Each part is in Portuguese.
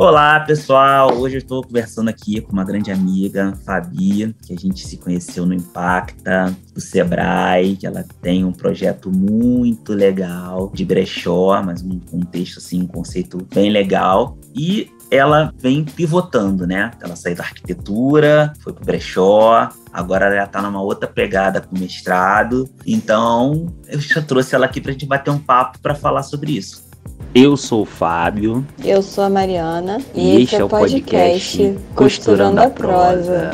Olá, pessoal! Hoje eu estou conversando aqui com uma grande amiga, Fabi, que a gente se conheceu no Impacta, do Sebrae, que ela tem um projeto muito legal de brechó, mas um contexto, assim, um conceito bem legal. E ela vem pivotando, né? Ela saiu da arquitetura, foi pro brechó, agora ela está numa outra pegada com mestrado. Então, eu já trouxe ela aqui para a gente bater um papo para falar sobre isso. Eu sou o Fábio. Eu sou a Mariana. E, este é o podcast, podcast Costurando, a Prosa.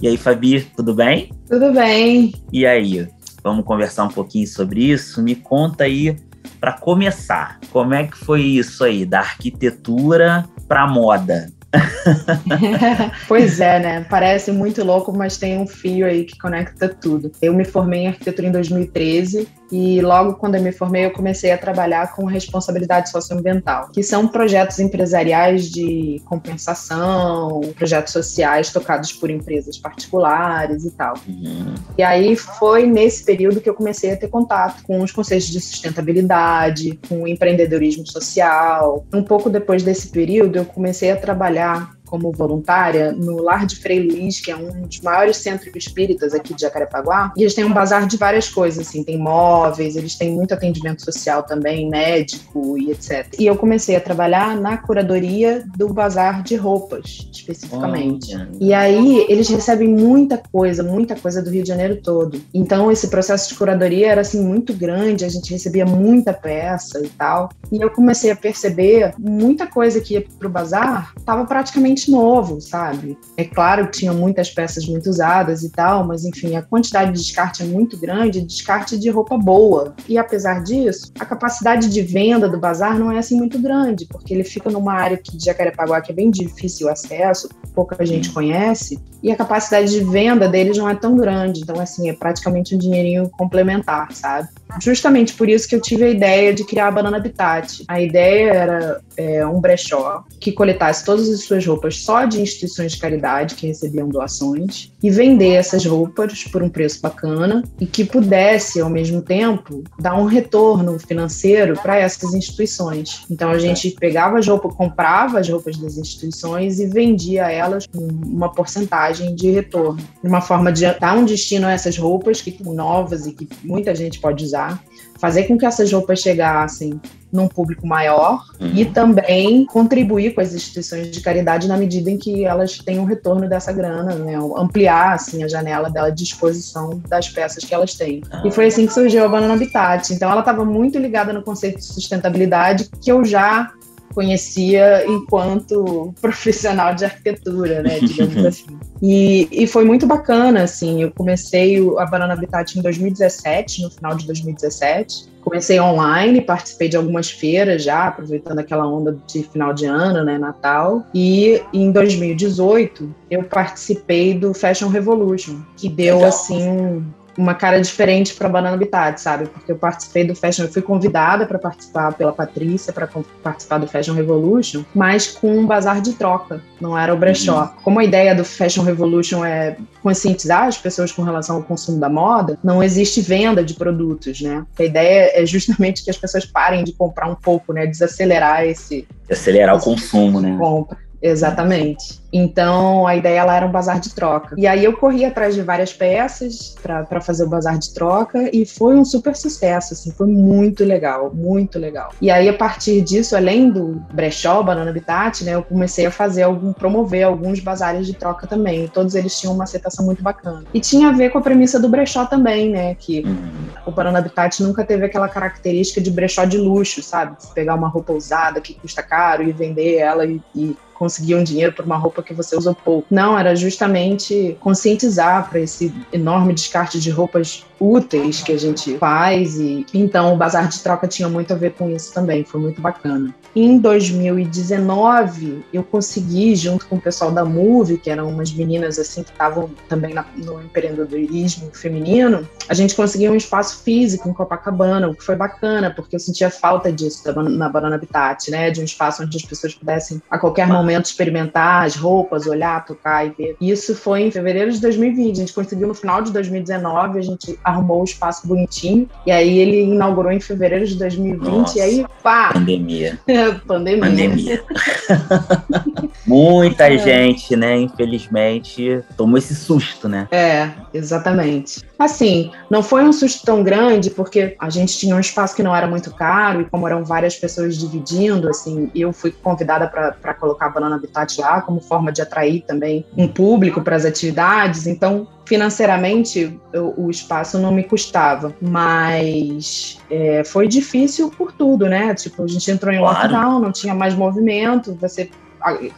E aí, Fabi, tudo bem? Tudo bem. E aí, vamos conversar um pouquinho sobre isso? Me conta aí, para começar, como é que foi isso aí, da arquitetura para moda? pois é, né? Parece muito louco, mas tem um fio aí que conecta tudo. Eu me formei em arquitetura em 2013 e logo quando eu me formei eu comecei a trabalhar com responsabilidade socioambiental, que são projetos empresariais de compensação, projetos sociais tocados por empresas particulares e tal. Uhum. E aí foi nesse período que eu comecei a ter contato com os conceitos de sustentabilidade, com o empreendedorismo social. Um pouco depois desse período eu comecei a trabalhar trabalhar como voluntária no Lar de Frei Luiz, que é um dos maiores centros espíritas aqui de Jacarepaguá. E eles têm um bazar de várias coisas, assim, tem móveis, eles têm muito atendimento social também, médico e etc. E eu comecei a trabalhar na curadoria do bazar de roupas, especificamente. E aí eles recebem muita coisa, muita coisa do Rio de Janeiro todo. Então esse processo de curadoria era assim muito grande, a gente recebia muita peça e tal. E eu comecei a perceber muita coisa que ia pro bazar estava praticamente novo, sabe? É claro que tinha muitas peças muito usadas e tal, mas enfim, a quantidade de descarte é muito grande, descarte de roupa boa. E apesar disso, a capacidade de venda do bazar não é assim muito grande, porque ele fica numa área que de Jacarepaguá que é bem difícil o acesso, pouca gente conhece, e a capacidade de venda deles não é tão grande. Então, assim, é praticamente um dinheirinho complementar, sabe? Justamente por isso que eu tive a ideia de criar a Banana Habitat. A ideia era é, um brechó que coletasse todas as suas roupas só de instituições de caridade que recebiam doações e vender essas roupas por um preço bacana e que pudesse, ao mesmo tempo, dar um retorno financeiro para essas instituições. Então, a gente pegava as roupas, comprava as roupas das instituições e vendia elas com uma porcentagem de retorno. Uma forma de dar um destino a essas roupas que são novas e que muita gente pode usar fazer com que essas roupas chegassem num público maior uhum. e também contribuir com as instituições de caridade na medida em que elas têm um retorno dessa grana, né? ampliar assim a janela dela de exposição das peças que elas têm. E foi assim que surgiu a Banana Habitat. Então ela estava muito ligada no conceito de sustentabilidade que eu já conhecia enquanto profissional de arquitetura, né, digamos assim. E, e foi muito bacana, assim, eu comecei a Banana Habitat em 2017, no final de 2017, comecei online, participei de algumas feiras já, aproveitando aquela onda de final de ano, né, Natal. E em 2018 eu participei do Fashion Revolution, que deu Legal. assim uma cara diferente para Banana Habitat, sabe? Porque eu participei do Fashion, eu fui convidada para participar pela Patrícia para participar do Fashion Revolution, mas com um bazar de troca, não era o brechó. Uhum. Como a ideia do Fashion Revolution é conscientizar as pessoas com relação ao consumo da moda, não existe venda de produtos, né? A ideia é justamente que as pessoas parem de comprar um pouco, né? Desacelerar esse acelerar o consumo, né? Compra. Exatamente. Então a ideia lá era um bazar de troca. E aí eu corri atrás de várias peças para fazer o bazar de troca e foi um super sucesso, assim, foi muito legal, muito legal. E aí a partir disso, além do brechó, Banana Habitat, né, eu comecei a fazer algum promover alguns bazares de troca também. Todos eles tinham uma aceitação muito bacana. E tinha a ver com a premissa do brechó também, né, que uhum. o Banana Habitat nunca teve aquela característica de brechó de luxo, sabe? pegar uma roupa usada que custa caro e vender ela e, e conseguir um dinheiro por uma roupa que você usa pouco. Não, era justamente conscientizar para esse enorme descarte de roupas úteis que a gente faz e então o bazar de troca tinha muito a ver com isso também, foi muito bacana. Em 2019, eu consegui junto com o pessoal da Move, que eram umas meninas assim que estavam também na, no empreendedorismo feminino, a gente conseguiu um espaço físico em Copacabana, o que foi bacana, porque eu sentia falta disso na Banana Habitat, né, de um espaço onde as pessoas pudessem a qualquer momento momento experimentar as roupas, olhar, tocar e ver. Isso foi em fevereiro de 2020. A gente conseguiu no final de 2019, a gente arrumou o espaço bonitinho. E aí ele inaugurou em fevereiro de 2020. Nossa, e aí, pá! Pandemia. pandemia. Pandemia. Muita é. gente, né, infelizmente, tomou esse susto, né? É, exatamente. Assim, não foi um susto tão grande, porque a gente tinha um espaço que não era muito caro, e como eram várias pessoas dividindo, assim, eu fui convidada para colocar a Banana Habitat lá, como forma de atrair também um público para as atividades, então financeiramente o, o, espaço não me custava, mas é, foi difícil por tudo, né? Tipo, a gente entrou em claro. lockdown, não tinha mais movimento, você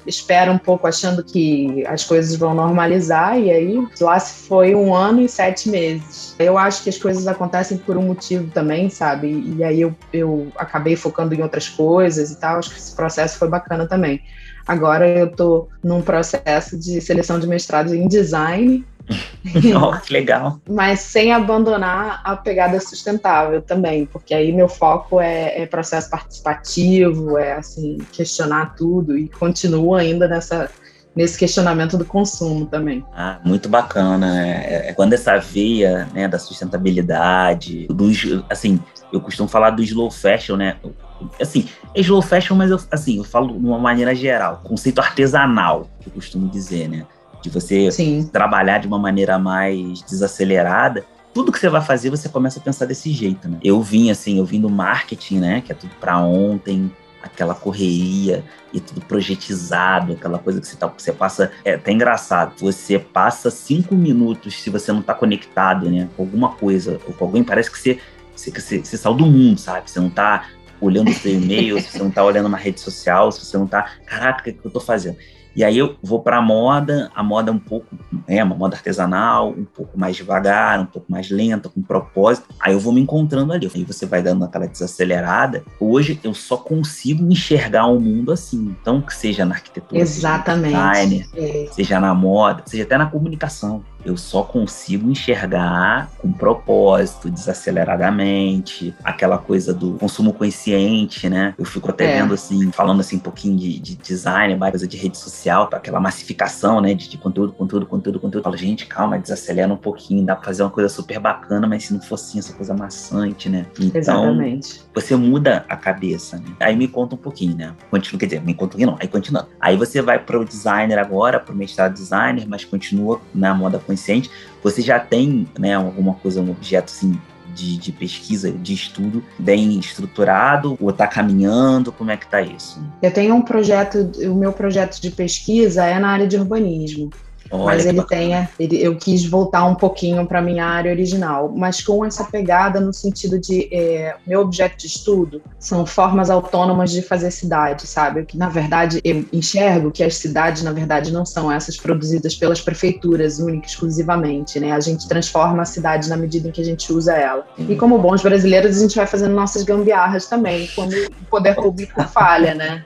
espera um pouco achando que as coisas vão normalizar e aí lá se foi um ano e sete meses. Eu acho que as coisas acontecem por um motivo também, sabe? E aí eu, eu acabei focando em outras coisas e tal. Acho que esse processo foi bacana também. Agora eu estou num processo de seleção de mestrado em design oh, que legal. Mas sem abandonar a pegada sustentável também, porque aí meu foco é, é, processo participativo, é assim, questionar tudo e continuo ainda nessa, nesse questionamento do consumo também. Ah, muito bacana. É, é, quando essa veia né, da sustentabilidade, dos, assim, eu costumo falar do slow fashion, né? Assim, é slow fashion, mas eu, assim, eu falo de uma maneira geral, conceito artesanal, que eu costumo dizer, né? De você Sim. trabalhar de uma maneira mais desacelerada, tudo que você vai fazer, você começa a pensar desse jeito, né? Eu vim assim, eu vim do marketing, né? Que é tudo para ontem, aquela correria e tudo projetizado, aquela coisa que você, tá, você passa. É até engraçado. Você passa cinco minutos, se você não tá conectado, né? Com alguma coisa, ou com alguém, parece que você, você, você, você saiu do mundo, sabe? Você não tá olhando o seu e-mail, se você não tá olhando uma rede social, se você não tá. Caraca, o que, que eu tô fazendo? E aí eu vou para a moda, a moda um pouco, é uma moda artesanal, um pouco mais devagar, um pouco mais lenta, com propósito. Aí eu vou me encontrando ali. Aí você vai dando aquela desacelerada. Hoje eu só consigo enxergar o um mundo assim. Então, que seja na arquitetura, Exatamente. seja designer, é. seja na moda, seja até na comunicação eu só consigo enxergar com propósito, desaceleradamente, aquela coisa do consumo consciente, né? Eu fico até é. vendo assim, falando assim um pouquinho de, de design, mais coisa de rede social, aquela massificação, né? De, de, conteúdo, conteúdo, conteúdo, conteúdo. Eu falo, gente, calma, desacelera um pouquinho, dá pra fazer uma coisa super bacana, mas se não fosse assim, essa coisa maçante, né? Então, Exatamente. Você muda a cabeça, né? Aí me conta um pouquinho, né? Continua, quer dizer, me conta um pouquinho, não, aí continua. Aí você vai para o designer agora, para o mestrado designer, mas continua na moda consciente consciente, você já tem né, alguma coisa, um objeto assim, de, de, pesquisa, de estudo bem estruturado ou está caminhando? Como é que está isso? Eu tenho um projeto, o meu projeto de pesquisa é na área de urbanismo. Olha mas ele tenha, ele, eu quis voltar um pouquinho para minha área original, mas com essa pegada no sentido de é, meu objeto de estudo são formas autônomas de fazer cidade, sabe? Que na verdade eu enxergo que as cidades na verdade não são essas produzidas pelas prefeituras única exclusivamente, né? A gente transforma a cidade na medida em que a gente usa ela. E uhum. como bons brasileiros a gente vai fazendo nossas gambiarras também, quando o poder público falha, né?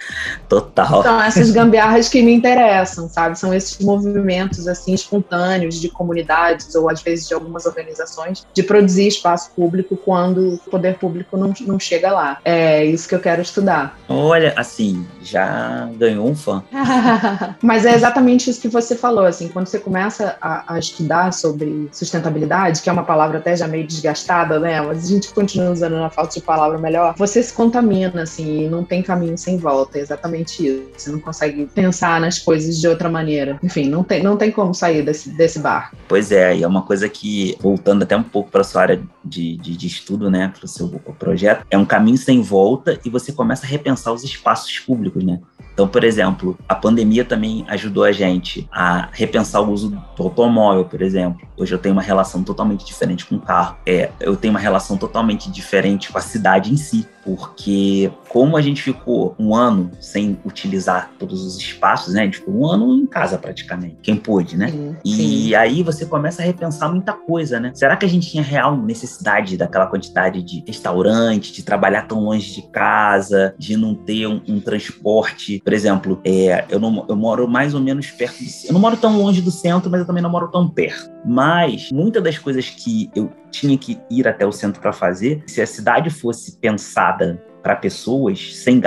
Total. Então essas gambiarras que me interessam, sabe? São esses movimentos assim espontâneos de comunidades ou às vezes de algumas organizações de produzir espaço público quando o poder público não, não chega lá. É isso que eu quero estudar. Olha, assim, já ganhou um fã. Mas é exatamente isso que você falou, assim, quando você começa a, a, estudar sobre sustentabilidade, que é uma palavra até já meio desgastada, né? Mas a gente continua usando na falta de palavra melhor, você se contamina, assim, e não tem caminho sem volta. É exatamente isso. Você não consegue pensar nas coisas de outra maneira. Enfim, não tem, não tem como sair desse, desse bar. Pois é, e é uma coisa que, voltando até um pouco para sua área de, de, de estudo, né, para o seu projeto, é um caminho sem volta e você começa a repensar os espaços públicos, né? Então, por exemplo, a pandemia também ajudou a gente a repensar o uso do automóvel, por exemplo. Hoje eu tenho uma relação totalmente diferente com o carro. É, eu tenho uma relação totalmente diferente com a cidade em si, porque como a gente ficou um ano sem utilizar todos os espaços, né? A gente ficou um ano em casa praticamente, quem pôde, né? Sim, e sim. aí você começa a repensar muita coisa, né? Será que a gente tinha real necessidade daquela quantidade de restaurante, de trabalhar tão longe de casa, de não ter um, um transporte por exemplo, é, eu, não, eu moro mais ou menos perto do, Eu não moro tão longe do centro, mas eu também não moro tão perto. Mas muitas das coisas que eu tinha que ir até o centro para fazer, se a cidade fosse pensada para pessoas sem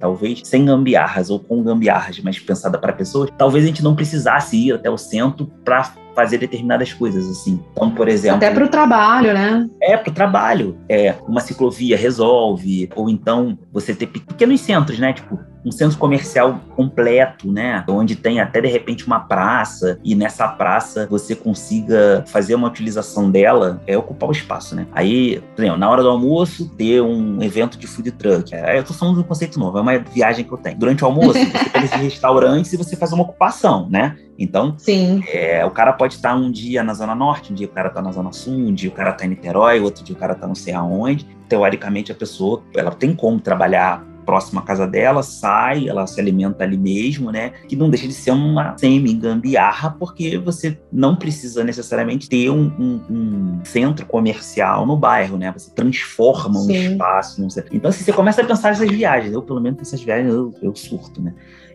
talvez sem gambiarras ou com gambiarras, mas pensada para pessoas, talvez a gente não precisasse ir até o centro para fazer determinadas coisas, assim. Então, por exemplo. Até para o trabalho, né? É, para o trabalho. É, uma ciclovia resolve, ou então você ter pequenos centros, né? Tipo, um centro comercial completo, né? Onde tem até de repente uma praça e nessa praça você consiga fazer uma utilização dela, é ocupar o espaço, né? Aí, por exemplo, na hora do almoço, ter um evento de food truck. Aí eu tô falando de um conceito novo, é uma viagem que eu tenho. Durante o almoço, você pega esses restaurantes e você faz uma ocupação, né? Então, Sim. É, o cara pode estar um dia na Zona Norte, um dia o cara está na Zona Sul, um dia o cara está em Niterói, outro dia o cara está não sei aonde. Teoricamente, a pessoa ela tem como trabalhar próximo à casa dela, sai, ela se alimenta ali mesmo, né? Que não deixa de ser uma semi-gambiarra, porque você não precisa necessariamente ter um, um, um, centro comercial no bairro, né? Você transforma um Sim. espaço. Então, assim, você começa a pensar nessas viagens. Eu, pelo menos, nessas viagens, eu, eu surto, né?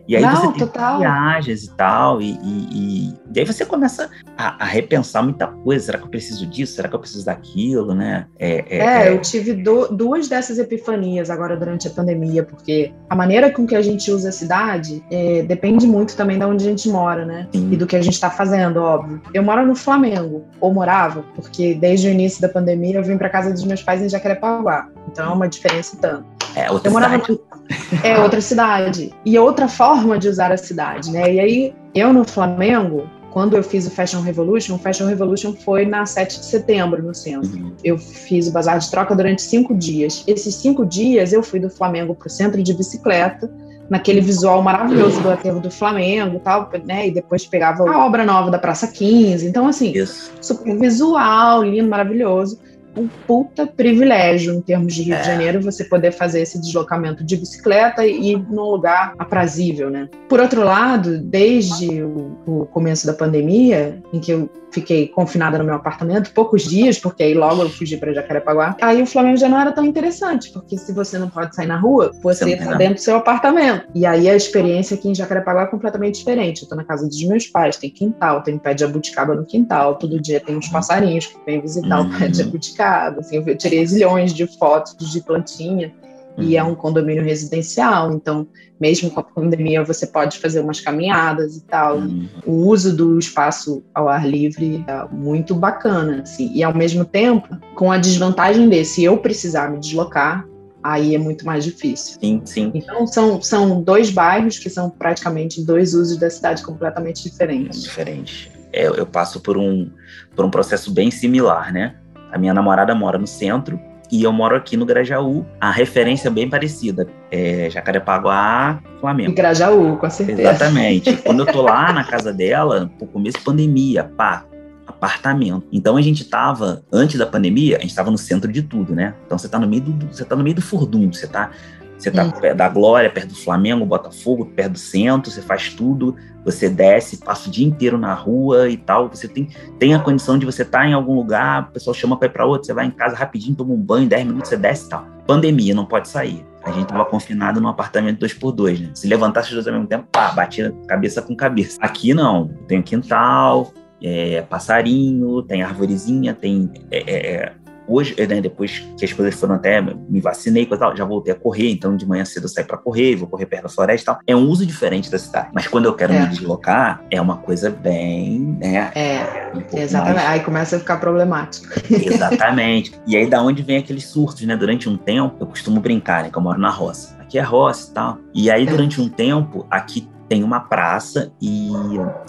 E aí Não, você tem total. viagens e tal, e, e, e, e aí você começa a, a, repensar muita coisa. Será que eu preciso disso? Será que eu preciso daquilo, né? É, é, é, é... eu tive do, duas dessas epifanias agora durante a pandemia, porque a maneira com que a gente usa a cidade é, depende muito também de onde a gente mora, né? Sim. E do que a gente está fazendo, óbvio. Eu moro no Flamengo, ou morava, porque desde o início da pandemia eu vim para casa dos meus pais em Jacarepaguá. Então é uma diferença tanto. É outra eu morava cidade. No... É outra cidade. E outra forma de usar a cidade, né? E aí, eu no Flamengo, quando eu fiz o Fashion Revolution, o Fashion Revolution foi na 7 de setembro, no centro. Uhum. Eu fiz o bazar de troca durante cinco dias. Esses cinco dias eu fui do Flamengo para o centro de bicicleta, naquele visual maravilhoso do aterro do Flamengo e tal, né? E depois pegava a obra nova da Praça 15. Então, assim, Isso. super visual, lindo, maravilhoso um puta privilégio em termos de Rio é. de Janeiro você poder fazer esse deslocamento de bicicleta e ir num lugar aprazível, né? Por outro lado, desde o, o começo da pandemia, em que eu fiquei confinada no meu apartamento poucos dias, porque aí logo eu fugi para Jacarepaguá. Aí o Flamengo já não era tão interessante, porque se você não pode sair na rua, você está dentro do seu apartamento. E aí a experiência aqui em Jacarepaguá é completamente diferente. Eu tô na casa dos meus pais, tem quintal, tem pé de abuticaba no quintal, todo dia tem uns passarinhos que vêm visitar uhum. o pé de abuticaba. Assim, eu tirei zilhões de fotos de plantinha e é um condomínio residencial, então mesmo com a pandemia você pode fazer umas caminhadas e tal. Uhum. O uso do espaço ao ar livre é muito bacana, assim. E ao mesmo tempo, com a desvantagem desse eu precisar me deslocar, aí é muito mais difícil. Sim, sim. Então são, são dois bairros que são praticamente dois usos da cidade completamente diferentes. Diferente. É, eu passo por um, por um processo bem similar, né? A minha namorada mora no centro e eu moro aqui no Grajaú. A referência é bem parecida. É Jacarepaguá, Flamengo. Grajaú, com certeza. Exatamente. Quando eu tô lá na casa dela, no começo da pandemia, pá, apartamento. Então a gente tava, antes da pandemia, a gente tava no centro de tudo, né? Então você tá no meio do, você tá no meio do furdunço, você tá você tá hum. perto da Glória, perto do Flamengo, Botafogo, perto do centro, você faz tudo, você desce, passa o dia inteiro na rua e tal. Você tem, tem a condição de você estar tá em algum lugar, o pessoal chama para ir para outro, você vai em casa rapidinho, toma um banho, 10 minutos, você desce e tal. Pandemia, não pode sair. A gente tava confinado num apartamento 2x2, né? Se levantasse os dois ao mesmo tempo, pá, batia cabeça com cabeça. Aqui não, tem quintal, é, passarinho, tem arvorezinha, tem é, é, é hoje, né, depois que as coisas foram até, me vacinei e tal, já voltei a correr, então de manhã cedo eu saio para correr, vou correr perto da floresta e tal. É um uso diferente da cidade. Mas quando eu quero é. me deslocar, é uma coisa bem, né? É, um exatamente. Mais... Aí começa a ficar problemático. Exatamente. e aí da onde vem aqueles surtos, né? Durante um tempo, eu costumo brincar, né? Que eu moro na roça. Aqui é roça e tal. E aí, é. durante um tempo, aqui tem uma praça e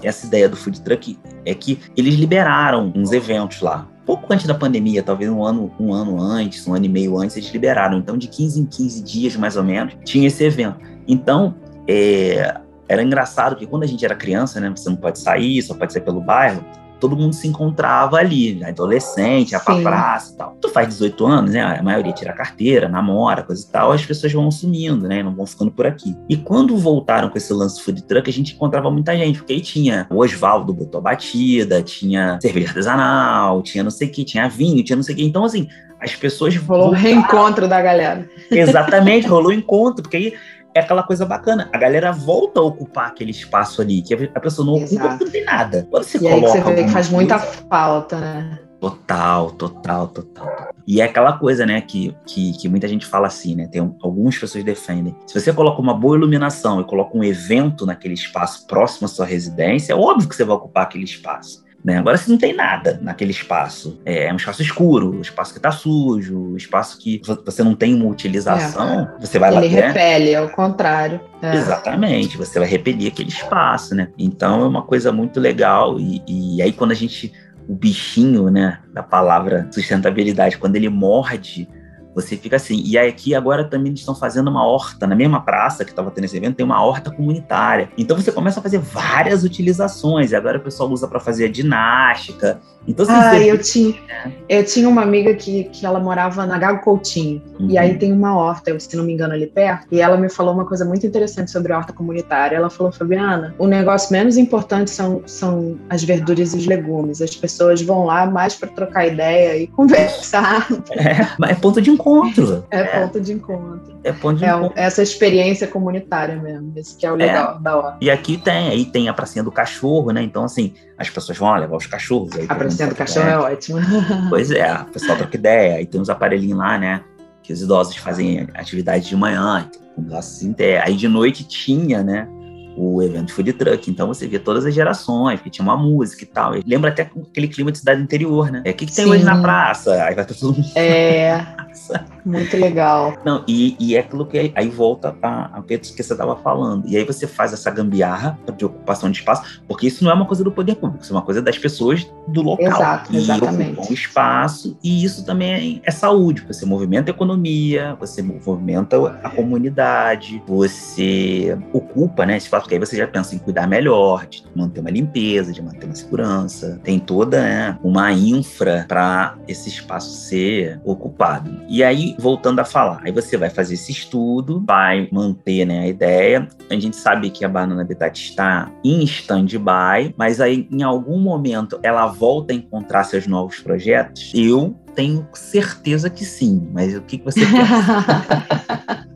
essa ideia do food truck é que eles liberaram uns eventos lá pouco antes da pandemia, talvez um ano, um ano antes, um ano e meio antes, eles liberaram. Então, de 15 em 15 dias, mais ou menos, tinha esse evento. Então, é, era engraçado que quando a gente era criança, né, você não pode sair, só pode sair pelo bairro, todo mundo se encontrava ali, adolescente, ia pra praça e tal. Tu faz 18 anos, né? A maioria tira carteira, namora, coisa e tal, as pessoas vão sumindo, né? Não vão ficando por aqui. E quando voltaram com esse lance food truck, a gente encontrava muita gente, porque aí tinha o Oswaldo botou batida, tinha cerveja artesanal, tinha não sei o que, tinha vinho, tinha não sei o que. Então, assim, as pessoas. Rolou o reencontro da galera. Exatamente, rolou o encontro, porque aí é aquela coisa bacana. A galera volta a ocupar aquele espaço ali, que a pessoa não Exato. ocupa tem nada. Quando você e coloca. Aí você vê que faz muita falta, né? Total, total, total. E é aquela coisa, né, que, que, que muita gente fala assim, né? Tem um, algumas pessoas defendem. Se você coloca uma boa iluminação e coloca um evento naquele espaço próximo à sua residência, é óbvio que você vai ocupar aquele espaço. Né? Agora, se não tem nada naquele espaço, é um espaço escuro, um espaço que está sujo, um espaço que você não tem uma utilização, é. você vai Ele lá Ele repele, ao contrário. É. Exatamente, você vai repelir aquele espaço, né? Então é uma coisa muito legal. E, e aí, quando a gente. O bichinho, né, da palavra sustentabilidade, quando ele morde você fica assim. E aqui agora também eles estão fazendo uma horta, na mesma praça que estava tendo esse evento, tem uma horta comunitária. Então você começa a fazer várias utilizações. E agora o pessoal usa para fazer a ginástica. Então, assim, ah, eu tinha, eu tinha uma amiga que, que ela morava na Gago Coutinho. Uhum. E aí tem uma horta, se não me engano, ali perto. E ela me falou uma coisa muito interessante sobre a horta comunitária. Ela falou, Fabiana, o negócio menos importante são, são as verduras e os legumes. As pessoas vão lá mais para trocar ideia e conversar. É, mas é ponto de encontro. É, é, ponto de encontro. É ponto de é, encontro. Essa experiência comunitária mesmo. Esse que é o legal é. da hora. E aqui tem, aí tem a pracinha do cachorro, né? Então, assim, as pessoas vão levar os cachorros. Aí a pracinha do cachorro é ótima. Pois é, o pessoal troca ideia. Aí tem uns aparelhinhos lá, né? Que os idosos fazem atividade de manhã. Então, assim, aí de noite tinha, né? O evento Food Truck. Então você via todas as gerações, que tinha uma música e tal. E lembra até aquele clima de cidade interior, né? É o que, que tem Sim. hoje na praça? Aí vai todo mundo. É. Muito legal. Não, e, e é aquilo que aí, volta a, a que você estava falando. E aí você faz essa gambiarra de ocupação de espaço, porque isso não é uma coisa do poder público, isso é uma coisa das pessoas do local. Exato, exatamente. ocupam espaço, e isso também é, é saúde. Você movimenta a economia, você movimenta a comunidade, você ocupa né, espaço, porque aí você já pensa em cuidar melhor, de manter uma limpeza, de manter uma segurança. Tem toda né, uma infra para esse espaço ser ocupado. E aí, voltando a falar, aí você vai fazer esse estudo, vai manter né, a ideia. A gente sabe que a Banana Habitat está em stand-by, mas aí em algum momento ela volta a encontrar seus novos projetos? Eu tenho certeza que sim, mas o que, que você pensa?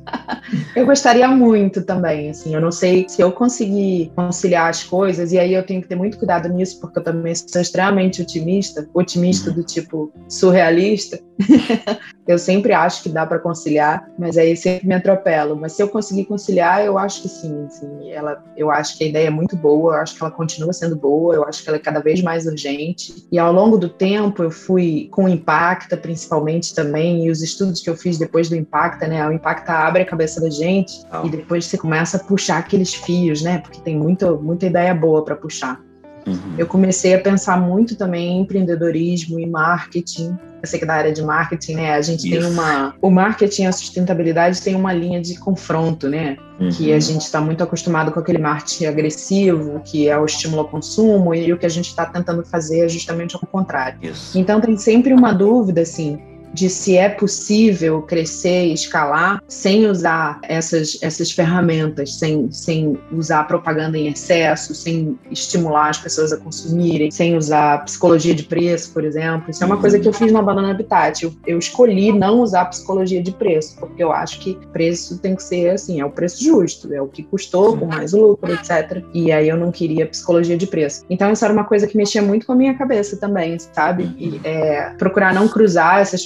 Eu gostaria muito também, assim, eu não sei se eu conseguir conciliar as coisas, e aí eu tenho que ter muito cuidado nisso, porque eu também sou extremamente otimista, otimista do tipo surrealista. eu sempre acho que dá para conciliar, mas aí sempre me atropelo. Mas se eu conseguir conciliar, eu acho que sim, assim, ela, eu acho que a ideia é muito boa, eu acho que ela continua sendo boa, eu acho que ela é cada vez mais urgente. E ao longo do tempo eu fui com o Impacta, principalmente também, e os estudos que eu fiz depois do Impacta, né? O Impacta abre a cabeça da gente oh. e depois você começa a puxar aqueles fios, né? Porque tem muita, muita ideia boa para puxar. Uhum. Eu comecei a pensar muito também em empreendedorismo e marketing. Eu sei que da área de marketing, né? A gente Isso. tem uma. O marketing e a sustentabilidade tem uma linha de confronto, né? Uhum. Que a gente está muito acostumado com aquele marketing agressivo, que é o estímulo ao consumo, e o que a gente está tentando fazer é justamente ao contrário. Isso. Então tem sempre uma dúvida, assim de se é possível crescer e escalar sem usar essas, essas ferramentas, sem, sem usar propaganda em excesso, sem estimular as pessoas a consumirem, sem usar psicologia de preço, por exemplo. Isso é uma coisa que eu fiz na Banana Habitat. Eu, eu escolhi não usar psicologia de preço, porque eu acho que preço tem que ser assim, é o preço justo, é o que custou com mais lucro, etc. E aí eu não queria psicologia de preço. Então isso era uma coisa que mexia muito com a minha cabeça também, sabe? E, é, procurar não cruzar essas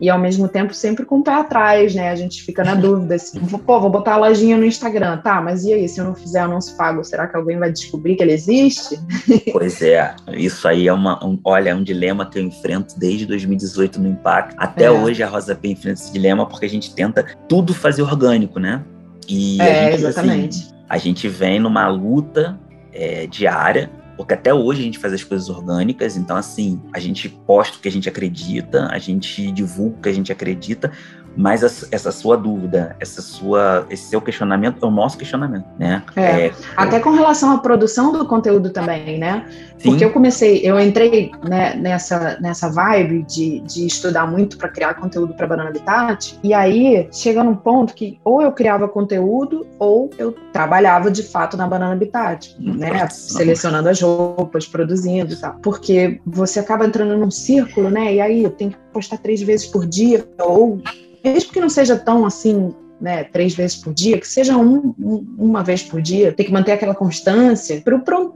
e ao mesmo tempo sempre com o pé atrás, né? A gente fica na dúvida, assim, pô, vou botar a lojinha no Instagram, tá, mas e aí, se eu não fizer anúncio pago, será que alguém vai descobrir que ele existe? Pois é, isso aí é uma, um, olha, é um dilema que eu enfrento desde 2018 no Impacto. Até é. hoje a Rosa P enfrenta esse dilema porque a gente tenta tudo fazer orgânico, né? E é, gente, exatamente. Assim, a gente vem numa luta é, diária porque até hoje a gente faz as coisas orgânicas, então assim, a gente posta o que a gente acredita, a gente divulga o que a gente acredita, mas essa sua dúvida, essa sua, esse seu questionamento é o nosso questionamento, né? É, é, até com relação à produção do conteúdo também, né? Sim. Porque eu comecei, eu entrei né, nessa, nessa vibe de, de estudar muito para criar conteúdo para Banana Habitat, e aí chega num ponto que ou eu criava conteúdo ou eu trabalhava de fato na Banana Habitat, né? Selecionando as roupas, produzindo e tal. Porque você acaba entrando num círculo, né? E aí eu tenho que postar três vezes por dia, ou mesmo que não seja tão assim né, três vezes por dia, que seja um, um, uma vez por dia, tem que manter aquela constância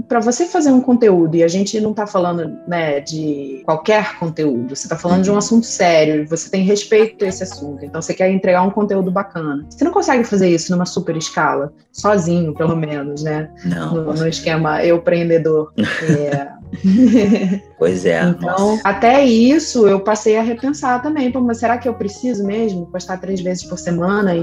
para você fazer um conteúdo. E a gente não está falando né, de qualquer conteúdo, você está falando de um assunto sério, você tem respeito a esse assunto, então você quer entregar um conteúdo bacana. Você não consegue fazer isso numa super escala, sozinho, pelo menos, né? Não. No, no esquema eu empreendedor. é, Pois é. Então, nossa. até isso eu passei a repensar também. Pô, mas será que eu preciso mesmo postar três vezes por semana e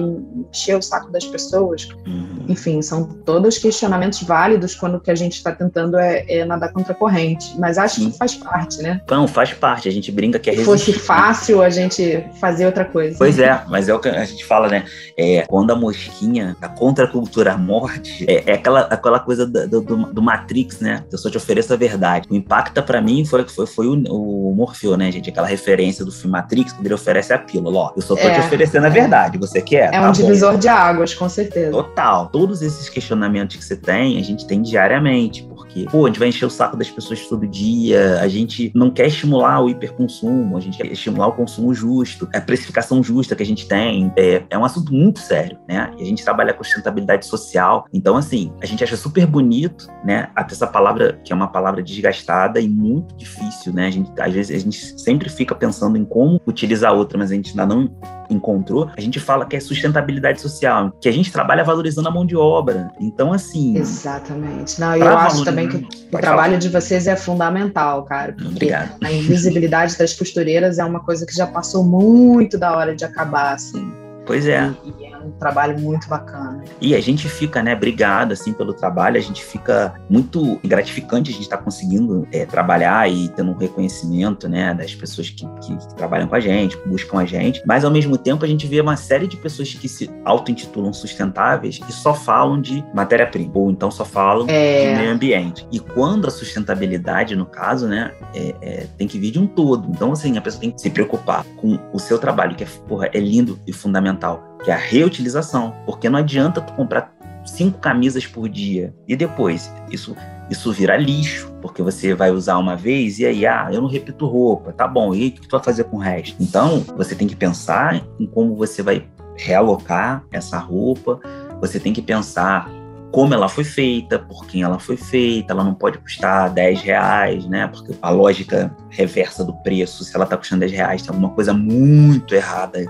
encher o saco das pessoas? Uhum. Enfim, são todos questionamentos válidos quando o que a gente está tentando é, é, nadar contra a corrente. Mas acho que faz parte, né? Não, faz parte. A gente brinca que é Se fosse fácil a gente fazer outra coisa. Pois é, mas é o que a gente fala, né? É, quando a mosquinha, a contracultura morte, é, é aquela, aquela coisa do, do, do Matrix, né? Eu só te ofereço a verdade. O Impacta, pra mim, foi, foi, foi o, o Morfeu, né, gente? Aquela referência do filme Matrix, quando ele oferece a pílula. Ó, eu só tô É. te oferecendo a verdade. Você quer? É Tá um bom. divisor de águas, com certeza. Total. Todos esses questionamentos que você tem, a gente tem diariamente, porque, pô, a gente vai encher o saco das pessoas todo dia, a gente não quer estimular o hiperconsumo, a gente quer estimular o consumo justo, a precificação justa que a gente tem. É, é um assunto muito sério, né? E a gente trabalha com sustentabilidade social. Então, assim, a gente acha super bonito, né? Até essa palavra, que é uma palavra desgastada e muito difícil, né? A gente, às vezes, a gente sempre fica pensando em como utilizar outra, mas a gente ainda não encontrou, a gente fala que é sustentabilidade social, que a gente trabalha valorizando a mão de obra. Então, assim. Exatamente. Não, eu acho valorizar- também que o Pode trabalho de vocês é fundamental, cara. Obrigado. a invisibilidade das costureiras é uma coisa que já passou muito da hora de acabar, assim. Pois é. E é um trabalho muito bacana. E a gente fica, né, brigado, assim, pelo trabalho, a gente fica muito gratificante a gente estar conseguindo é, trabalhar e tendo um reconhecimento, né, das pessoas que, que- que trabalham com a gente, que buscam a gente, mas ao mesmo tempo a gente vê uma série de pessoas que se auto-intitulam sustentáveis e só falam de matéria-prima, ou então só falam É. de meio ambiente. E quando a sustentabilidade, no caso, né, é- é, tem que vir de um todo. Então, assim, a pessoa tem que se preocupar com o seu trabalho, que é, porra, é lindo e fundamental, que é a reutilização. Porque não adianta tu comprar cinco camisas por dia e depois isso isso vira lixo, porque você vai usar uma vez e aí, ah, eu não repito roupa, tá bom, e o que tu vai fazer com o resto? Então, você tem que pensar em como você vai realocar essa roupa, você tem que pensar como ela foi feita, por quem ela foi feita, ela não pode custar 10 reais, né? Porque a lógica reversa do preço, se ela tá custando 10 reais, tem alguma coisa muito errada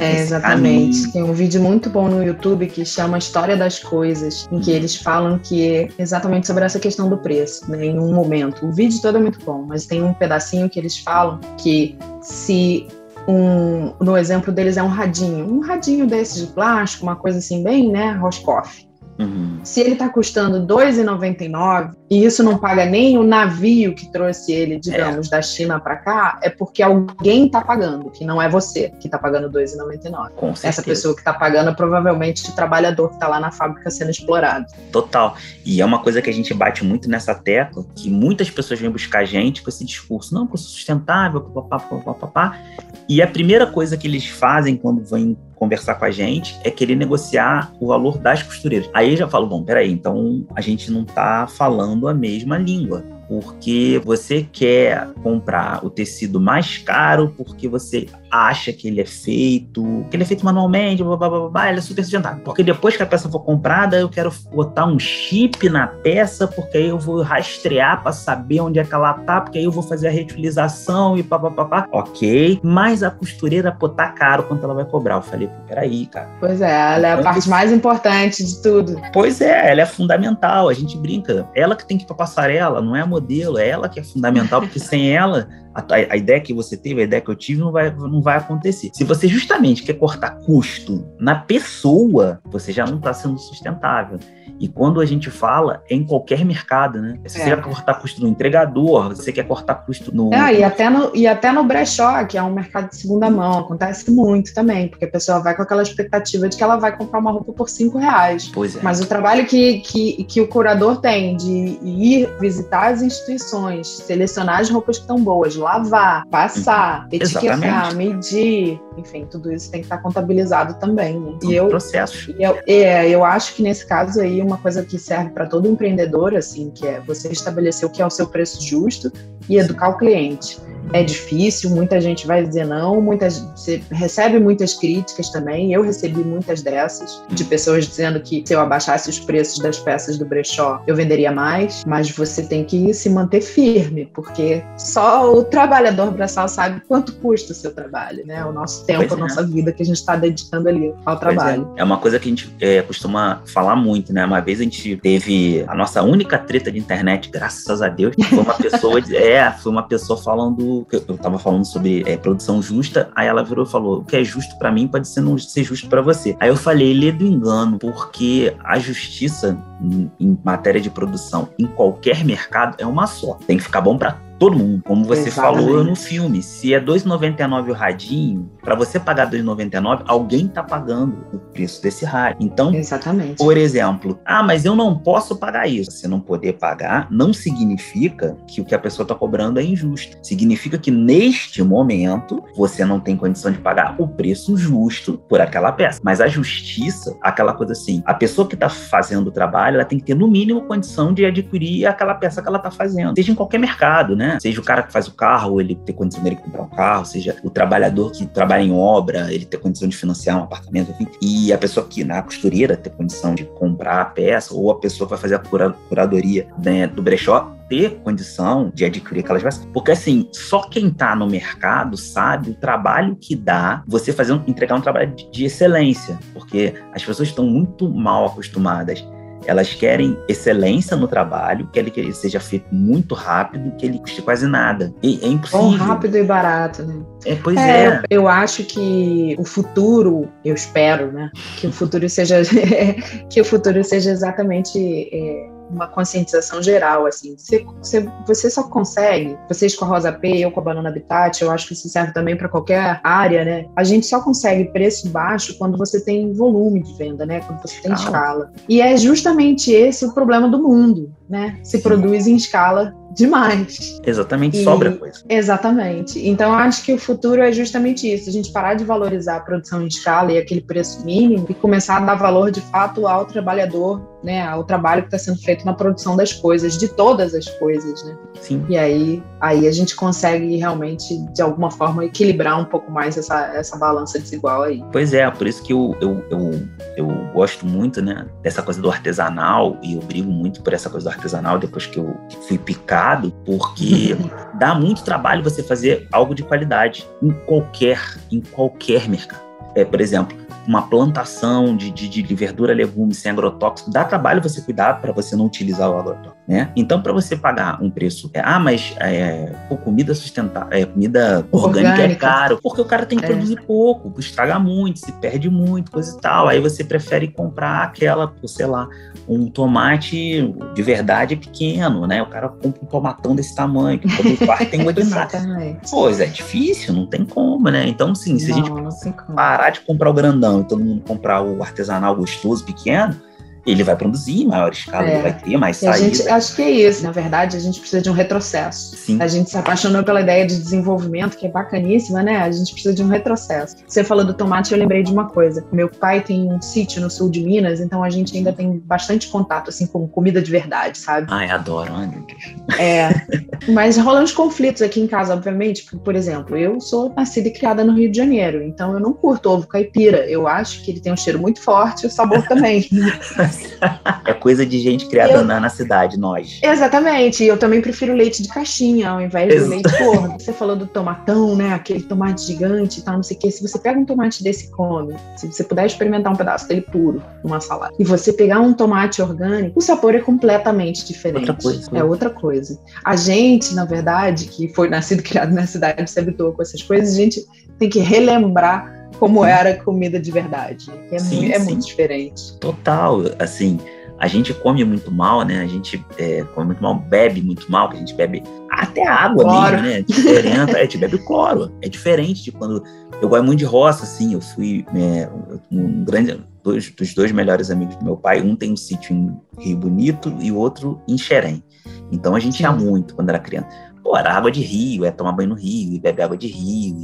É, exatamente. caminho. Tem um vídeo muito bom no YouTube que chama História das Coisas, em que eles falam que é exatamente sobre essa questão do preço, né, em um momento. O vídeo todo é muito bom, mas tem um pedacinho que eles falam que se um, no exemplo deles é um radinho, um radinho desses de plástico, uma coisa assim bem, né, Roscoff. Uhum. Se ele está custando R$ 2,99 e isso não paga nem o navio que trouxe ele, digamos, da China para cá, é porque alguém está pagando, que não é você que está pagando R$ 2,99. Com certeza. Essa pessoa que está pagando é provavelmente o trabalhar,dor que está lá na fábrica sendo explorado. Total. E é uma coisa que a gente bate muito nessa tecla, que muitas pessoas vêm buscar a gente com esse discurso, não, porque sustentável, papapá, papapá. E a primeira coisa que eles fazem quando vêm conversar com a gente é querer negociar o valor das costureiras. Aí eu já falo, bom, peraí, então a gente não tá falando a mesma língua. Porque você quer comprar o tecido mais caro porque você acha que ele é feito, que ele é feito manualmente, blá, blá, blá, blá, ele é super sustentável. Porque depois que a peça for comprada, eu quero botar um chip na peça, porque aí eu vou rastrear para saber onde é que ela tá, porque aí eu vou fazer a reutilização e papapá. Ok, mas a costureira, pô, tá caro quanto ela vai cobrar. Eu falei, pô, peraí, cara. Pois é, ela é a parte mais importante de tudo. Pois é, ela é fundamental, a gente brinca. Ela que tem que ir pra passarela, não é a modelo, é ela que é fundamental, porque sem ela, a, a ideia que você teve, a ideia que eu tive, não vai, não vai acontecer. Se você justamente quer cortar custo na pessoa, você já não está sendo sustentável. E quando a gente fala, é em qualquer mercado, né? Se você É. quer cortar custo no entregador, você quer cortar custo no. É, e até no, e até no brechó, que é um mercado de segunda mão, acontece muito também, porque a pessoa vai com aquela expectativa de que ela vai comprar uma roupa por cinco reais. Pois é. Mas o trabalho que, que, que o curador tem de ir visitar as instituições, selecionar as roupas que estão boas, lavar, passar, etiquetar, Exatamente. medir, enfim, tudo isso tem que estar contabilizado também. Né? E eu, processos. e eu, é, eu acho que nesse caso aí, uma coisa que serve para todo empreendedor, assim, que é você estabelecer o que é o seu preço justo e educar o cliente. é difícil, muita gente vai dizer não, muitas, você recebe muitas críticas também. Eu recebi muitas dessas, de pessoas dizendo que se eu abaixasse os preços das peças do brechó, eu venderia mais, mas você tem que se manter firme, porque só o trabalhador braçal sabe quanto custa o seu trabalho, né? O nosso tempo, pois a é. nossa vida que a gente está dedicando ali ao trabalho. É. é. uma coisa que a gente é, costuma falar muito, né? Uma vez a gente teve a nossa única treta de internet, graças a Deus, foi uma pessoa, é, foi uma pessoa falando, eu tava falando sobre é, produção justa, aí ela virou e falou: o que é justo para mim pode ser não ser justo para você. Aí eu falei: lê do engano, porque a justiça em, em matéria de produção em qualquer mercado é uma só. Tem que ficar bom para todo mundo. Como você Exatamente. falou no filme, se é 2,99 o radinho, para você pagar 2,99, alguém tá pagando o preço desse rádio. Então, Exatamente. por exemplo, ah, mas eu não posso pagar isso. Você não poder pagar não significa que o que a pessoa tá cobrando é injusto. Significa que neste momento você não tem condição de pagar o preço justo por aquela peça. Mas a justiça, aquela coisa assim, a pessoa que tá fazendo o trabalho, ela tem que ter no mínimo condição de adquirir aquela peça que ela tá fazendo. Seja em qualquer mercado, né? Seja o cara que faz o carro, ele ter condição dele comprar um carro, seja o trabalhador que trabalha em obra, ele ter condição de financiar um apartamento, enfim. E a pessoa que na costureira ter condição de comprar a peça, ou a pessoa que vai fazer a curadoria né, do brechó, ter condição de adquirir aquelas peças. Porque, assim, só quem está no mercado sabe o trabalho que dá você fazer um, entregar um trabalho de, de excelência. Porque as pessoas estão muito mal acostumadas elas querem excelência no trabalho, querem que ele seja feito muito rápido, que ele custe quase nada. E é impossível. Bom, rápido e barato, né? É, pois é, é. Eu acho que o futuro, eu espero, né? Que o futuro seja que o futuro seja exatamente é, uma conscientização geral, assim. Você, você, você, só consegue, vocês com a Rosa P, eu com a Banana Habitat, eu acho que isso serve também para qualquer área, né? A gente só consegue preço baixo quando você tem volume de venda, né? Quando você tem escala. E é justamente esse o problema do mundo, né? Se Sim. produz em escala demais. Exatamente, e, sobra coisa. Exatamente. Então, acho que o futuro é justamente isso: a gente parar de valorizar a produção em escala e aquele preço mínimo e começar a dar valor de fato ao trabalhador, né? Ao trabalho que está sendo feito na produção das coisas, de todas as coisas, né? Sim. E aí, aí a gente consegue realmente, de alguma forma, equilibrar um pouco mais essa, essa balança desigual aí. Pois é, por isso que eu, eu, eu, eu gosto muito, né? Dessa coisa do artesanal e eu brigo muito por essa coisa do artesanal depois que eu fui picar porque dá muito trabalho você fazer algo de qualidade em qualquer, em qualquer mercado. É, por exemplo, uma plantação de, de, de verdura, legumes sem agrotóxico, dá trabalho você cuidar para você não utilizar o agrotóxico, né? Então, para você pagar um preço, é, ah, mas é, pô, comida sustentável, é, comida orgânica, é orgânica, é caro, porque o cara tem que é. produzir pouco, estraga muito, se perde muito, coisa e tal. Aí você prefere comprar aquela, sei lá, um tomate de verdade pequeno, né? O cara compra um tomatão desse tamanho, que todo quarto tem de Pois é difícil, não tem como, né? Então, sim, se não, a gente parar de comprar o grandão e todo mundo comprar o artesanal gostoso, pequeno, ele vai produzir em maior escala, é. ele vai ter mais saída. Gente, acho que é isso. Na verdade, a gente precisa de um retrocesso. Sim. A gente se apaixonou pela ideia de desenvolvimento, que é bacaníssima, né? A gente precisa de um retrocesso. Você falou do tomate, eu lembrei de uma coisa. Meu pai tem um sítio no sul de Minas, então a gente ainda tem bastante contato, assim, com comida de verdade, sabe? Ai, adoro. Ai, meu Deus. É. Mas rolam os conflitos aqui em casa, obviamente. Por exemplo, eu sou nascida e criada no Rio de Janeiro, então eu não curto ovo caipira. Eu acho que ele tem um cheiro muito forte e o sabor também. é coisa de gente criada eu... na, na, cidade, nós. Exatamente. Eu também prefiro leite de caixinha ao invés Ex do leite porra. Você falou do tomatão, né? Aquele tomate gigante e tal, não sei o quê. Se você pega um tomate desse e come, se você puder experimentar um pedaço dele puro numa salada, e você pegar um tomate orgânico, o sabor é completamente diferente. Outra coisa. É outra coisa. A gente, na verdade, que foi nascido e criado na cidade, se habitou com essas coisas, a gente tem que relembrar como era comida de verdade. É, sim, muito, é sim. muito diferente. Total, assim, a gente come muito mal, né? A gente é, come muito mal, bebe muito mal, que a gente bebe até água cloro. mesmo, né? Diferente, é, a gente bebe cloro. É diferente de quando. Eu gosto muito de roça, assim. Eu fui é, um grande. Dois, dos dois melhores amigos do meu pai, um tem um sítio em Rio Bonito e o outro em Xerém. Então a gente ia muito quando era criança. Pô, era água de rio, é tomar banho no rio, e bebe água de rio,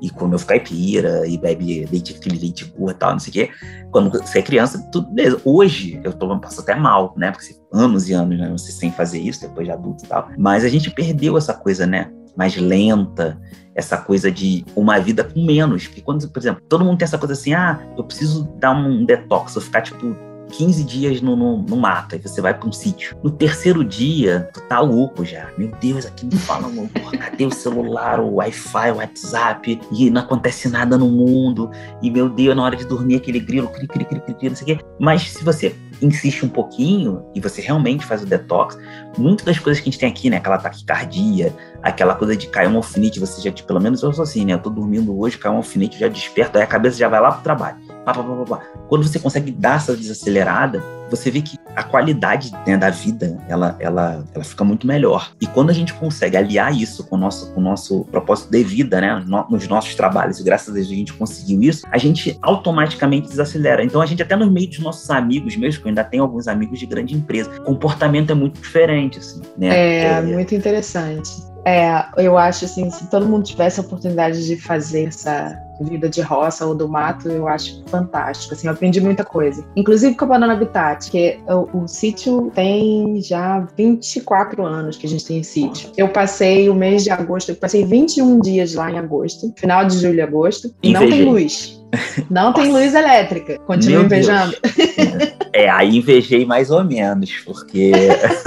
e, e come caipira, e bebe leite, aquele leite curra e tal, não sei o quê. Quando você é criança, tudo beleza. Hoje, eu tô, passo até mal, né? Porque anos e anos, né? Você sem fazer isso, depois de adulto e tal. Mas a gente perdeu essa coisa, né? mais lenta, essa coisa de uma vida com menos. Porque quando, por exemplo, todo mundo tem essa coisa assim, ah, eu preciso dar um detox, eu ficar tipo 15 dias no, no, no mato, aí você vai para um sítio. No terceiro dia, tu tá louco já. Meu Deus, aqui fala, porra, cadê o celular, o Wi-Fi, o WhatsApp? E não acontece nada no mundo. E meu Deus, na hora de dormir, aquele grilo, cri, cri, cri, cri, cri não sei o quê. Mas se você insiste um pouquinho e você realmente faz o detox, muitas das coisas que a gente tem aqui, né? Aquela taquicardia, aquela coisa de cair um alfinete, você já, tipo, pelo menos eu sou assim, né? Eu tô dormindo hoje, cai um alfinete, já desperto, aí a cabeça já vai lá pro trabalho pá, pá, pá. Quando você consegue dar essa desacelerada, você vê que a qualidade né, da vida ela, ela, ela fica muito melhor. E quando a gente consegue aliar isso com o nosso, com o nosso propósito de vida, né, nos nossos trabalhos, e graças a Deus a gente conseguiu isso, a gente automaticamente desacelera. Então a gente, até no meio dos nossos amigos mesmo, que eu ainda tenho alguns amigos de grande empresa, o comportamento é muito diferente, assim, né? É, é muito interessante. É, eu acho assim, se todo mundo tivesse a oportunidade de fazer essa vida de roça ou do mato, eu acho fantástico. Assim, eu aprendi muita coisa. Inclusive com a Banana Habitat, que o, o sítio tem já 24 anos que a gente tem sítio. Eu passei o mês de agosto, eu passei 21 dias lá em agosto, final de julho e agosto. e Não tem luz. Não tem luz elétrica. Continua invejando. É, aí invejei mais ou menos, porque.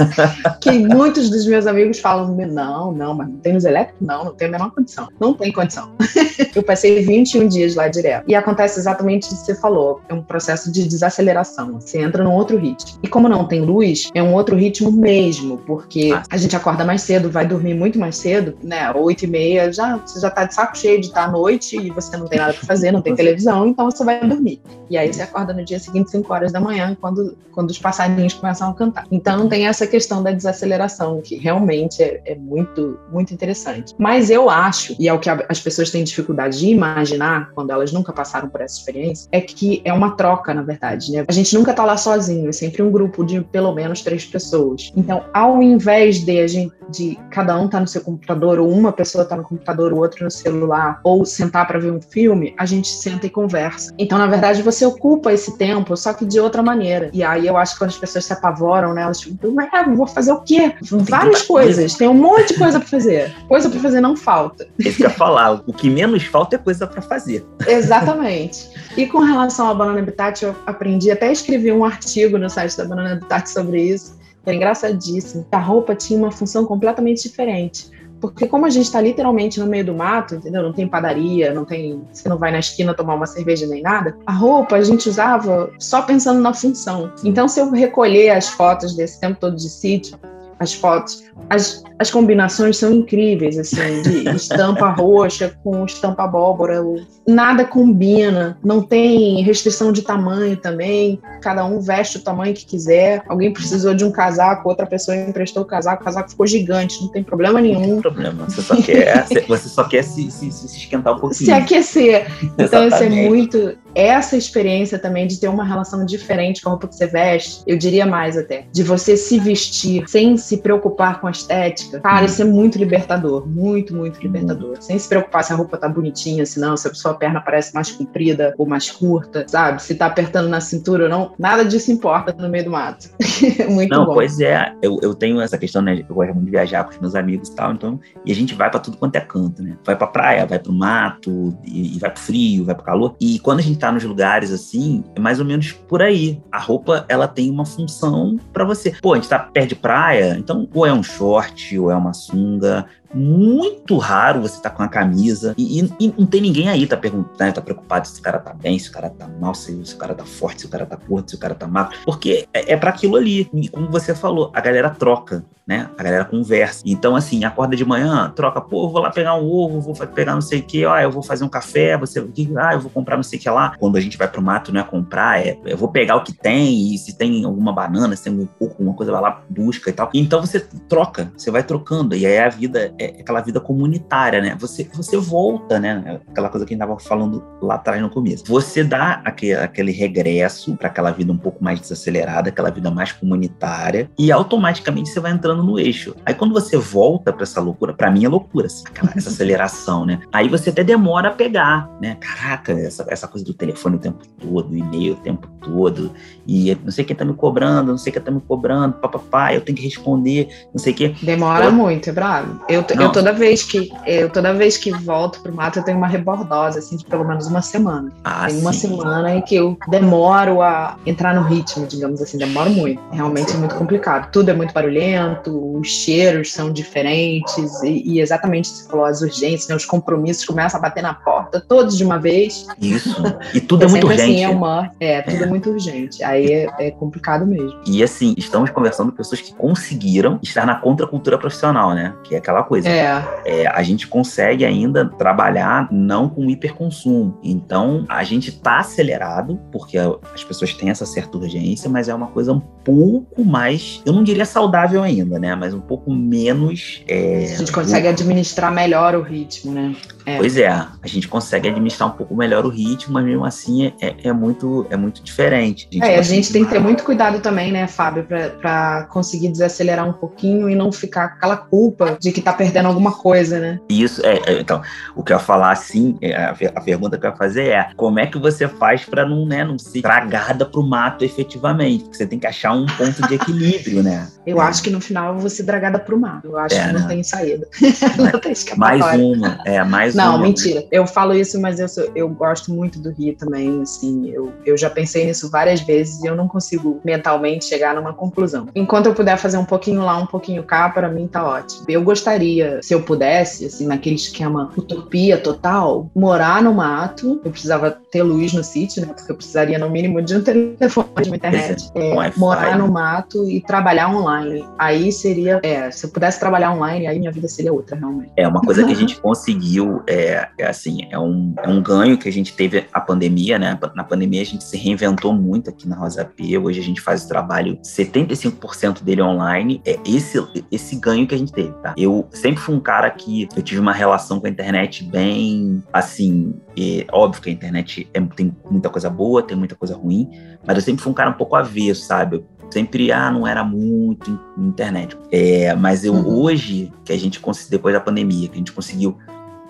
que muitos dos meus amigos falam: não, não, mas não tem luz elétrica? Não, não tem a menor condição. Não tem condição. Eu passei 21 dias lá direto. E acontece exatamente o que você falou: é um processo de desaceleração. Você entra num outro ritmo. E como não tem luz, é um outro ritmo mesmo, porque ah. a gente acorda mais cedo, vai dormir muito mais cedo, né? Oito e meia, já, você já tá de saco cheio de estar à noite e você não tem nada para fazer, não tem televisão televisão, então você vai dormir. E aí você acorda no dia seguinte, 5 horas da manhã, quando, quando os passarinhos começam a cantar. Então tem essa questão da desaceleração, que realmente é, é muito, muito interessante. Mas eu acho, e é o que as pessoas têm dificuldade de imaginar, quando elas nunca passaram por essa experiência, é que é uma troca, na verdade, né? A gente nunca tá lá sozinho, é sempre um grupo de pelo menos três pessoas. Então, ao invés de a gente de cada um tá no seu computador, ou uma pessoa tá no computador, o outro no celular, ou sentar para ver um filme, a gente senta e conversa. Então, na verdade, você ocupa esse tempo, só que de outra maneira. E aí eu acho que quando as pessoas se apavoram, né, elas ficam, ah, vou fazer o quê? Várias coisas, tem um monte de coisa para fazer. Coisa para fazer não falta. Isso que eu falar, o que menos falta é coisa para fazer. Exatamente. E com relação à Banana Habitat, eu aprendi, até escrevi um artigo no site da Banana Habitat sobre isso, é engraçadíssimo. A roupa tinha uma função completamente diferente. Porque como a gente está literalmente no meio do mato, entendeu? Não tem padaria, não tem, você não vai na esquina tomar uma cerveja nem nada. A roupa a gente usava só pensando na função. Então, se eu recolher as fotos desse tempo todo de sítio, as fotos. As, as combinações são incríveis, assim, de estampa roxa com estampa abóbora. Nada combina, não tem restrição de tamanho também. Cada um veste o tamanho que quiser. Alguém precisou de um casaco, outra pessoa emprestou o casaco, o casaco ficou gigante, não tem problema nenhum. Não tem problema, você só quer, você só quer se, se, se esquentar um pouquinho. Se aquecer. Então, isso é muito essa experiência também de ter uma relação diferente com a roupa que você veste, eu diria mais até, de você se vestir sem se preocupar com a estética, cara, isso é muito libertador, muito, muito libertador. Sem se preocupar se a roupa tá bonitinha, se não, se a sua perna parece mais comprida ou mais curta, sabe? Se tá apertando na cintura ou não, nada disso importa no meio do mato. muito não, bom. pois é, eu, eu tenho essa questão, né? Eu gosto muito de viajar com os meus amigos e tal, então, e a gente vai para tudo quanto é canto, né? Vai pra praia, vai pro mato, e, e vai pro frio, vai pro calor. E quando a gente tá nos lugares assim, é mais ou menos por aí. A roupa, ela tem uma função para você. Pô, a gente tá perto de praia, então ou é um short, ou é uma sunga, muito raro você tá com a camisa e, e, e, não tem ninguém aí tá perguntando, né, tá preocupado se o cara tá bem, se o cara tá mal, se, se o cara tá forte, se o cara tá curto, se o cara tá magro, porque é, é para aquilo ali. E como você falou, a galera troca, né? A galera conversa. Então, assim, acorda de manhã, troca, pô, vou lá pegar um ovo, vou pegar não sei o que, ah, eu vou fazer um café, você, ah, eu vou comprar não sei o que lá. Quando a gente vai pro mato, não é comprar, é, eu vou pegar o que tem e se tem alguma banana, se tem um coco, alguma coisa, vai lá, busca e tal. Então você troca, você vai trocando. E aí a vida é aquela vida comunitária, né? Você, você volta, né? Aquela coisa que a gente estava falando lá atrás no começo. Você dá aquele, aquele regresso para aquela vida um pouco mais desacelerada, aquela vida mais comunitária, e automaticamente você vai entrando entrando no eixo. Aí quando você volta para essa loucura, para mim é loucura, assim, essa aceleração, né? Aí você até demora a pegar, né? Caraca, essa, essa coisa do telefone o tempo todo, e-mail o tempo todo, e não sei quem tá me cobrando, não sei quem tá me cobrando, papapá, eu tenho que responder, não sei o quê. Demora eu... muito, é bravo. Eu, eu toda vez que eu toda vez que volto pro mato, eu tenho uma rebordose, assim, de pelo menos uma semana. Ah, Tem uma semana em que eu demoro a entrar no ritmo, digamos assim, demoro muito. Realmente é muito complicado. Tudo é muito barulhento, os cheiros são diferentes, e, e exatamente você falou, as urgências, né, os compromissos começam a bater na porta, todos de uma vez. Isso. E tudo é, é muito urgente. Assim, é, uma, é, tudo é. é muito urgente. Aí é, é, complicado mesmo. E assim, estamos conversando com pessoas que conseguiram estar na contracultura profissional, né? Que é aquela coisa. É. é a gente consegue ainda trabalhar não com hiperconsumo. Então, a gente está acelerado, porque as pessoas têm essa certa urgência, mas é uma coisa um pouco mais, eu não diria saudável ainda, né? Mas um pouco menos. É, a gente consegue administrar melhor o ritmo, né? É. Pois é, a gente consegue administrar um pouco melhor o ritmo, mas mesmo assim é, é muito, é muito diferente. A gente, é, a gente tem que ter muito cuidado também, né, Fábio, para conseguir desacelerar um pouquinho e não ficar com aquela culpa de que tá perdendo alguma coisa, né? Isso, é, é então, o que eu ia falar assim, é, a, a pergunta que eu ia fazer é como é que você faz para não, né, não ser tragada pro mato efetivamente? Porque você tem que achar um ponto de equilíbrio, né? Eu é. acho que no final eu vou ser dragada pro mato. Eu acho é, que não né? tem saída. não tem escapatória. Mais uma, é, mais não, uma. Não, mentira. Eu falo isso, mas eu, sou, eu gosto muito do Rio também, assim, eu, eu já pensei nisso várias vezes e eu não consigo mentalmente chegar numa conclusão. Enquanto eu puder fazer um pouquinho lá, um pouquinho cá, para mim tá ótimo. Eu gostaria, se eu pudesse, assim, naquele esquema utopia total, morar no mato, eu precisava ter luz no sítio, né, porque eu precisaria no mínimo de um telefone, de uma internet, é, morar no mato e trabalhar online. Aí seria, é, se eu pudesse trabalhar online, aí minha vida seria outra, realmente. É, uma coisa que a gente conseguiu, é, é assim, é um, é um ganho que a gente teve a pandemia, né? Na pandemia a gente se reinventou muito aqui na Rosa P. Hoje a gente faz o trabalho 75% dele online. É esse, esse ganho que a gente teve, tá? Eu sempre fui um cara que eu tive uma relação com a internet bem, assim, é, óbvio que a internet é, tem muita coisa boa, tem muita coisa ruim, mas eu sempre fui um cara um pouco avesso, sabe? Eu sempre, ah, não era muito internet. É, mas eu uhum. hoje, que a gente conseguiu, depois da pandemia, que a gente conseguiu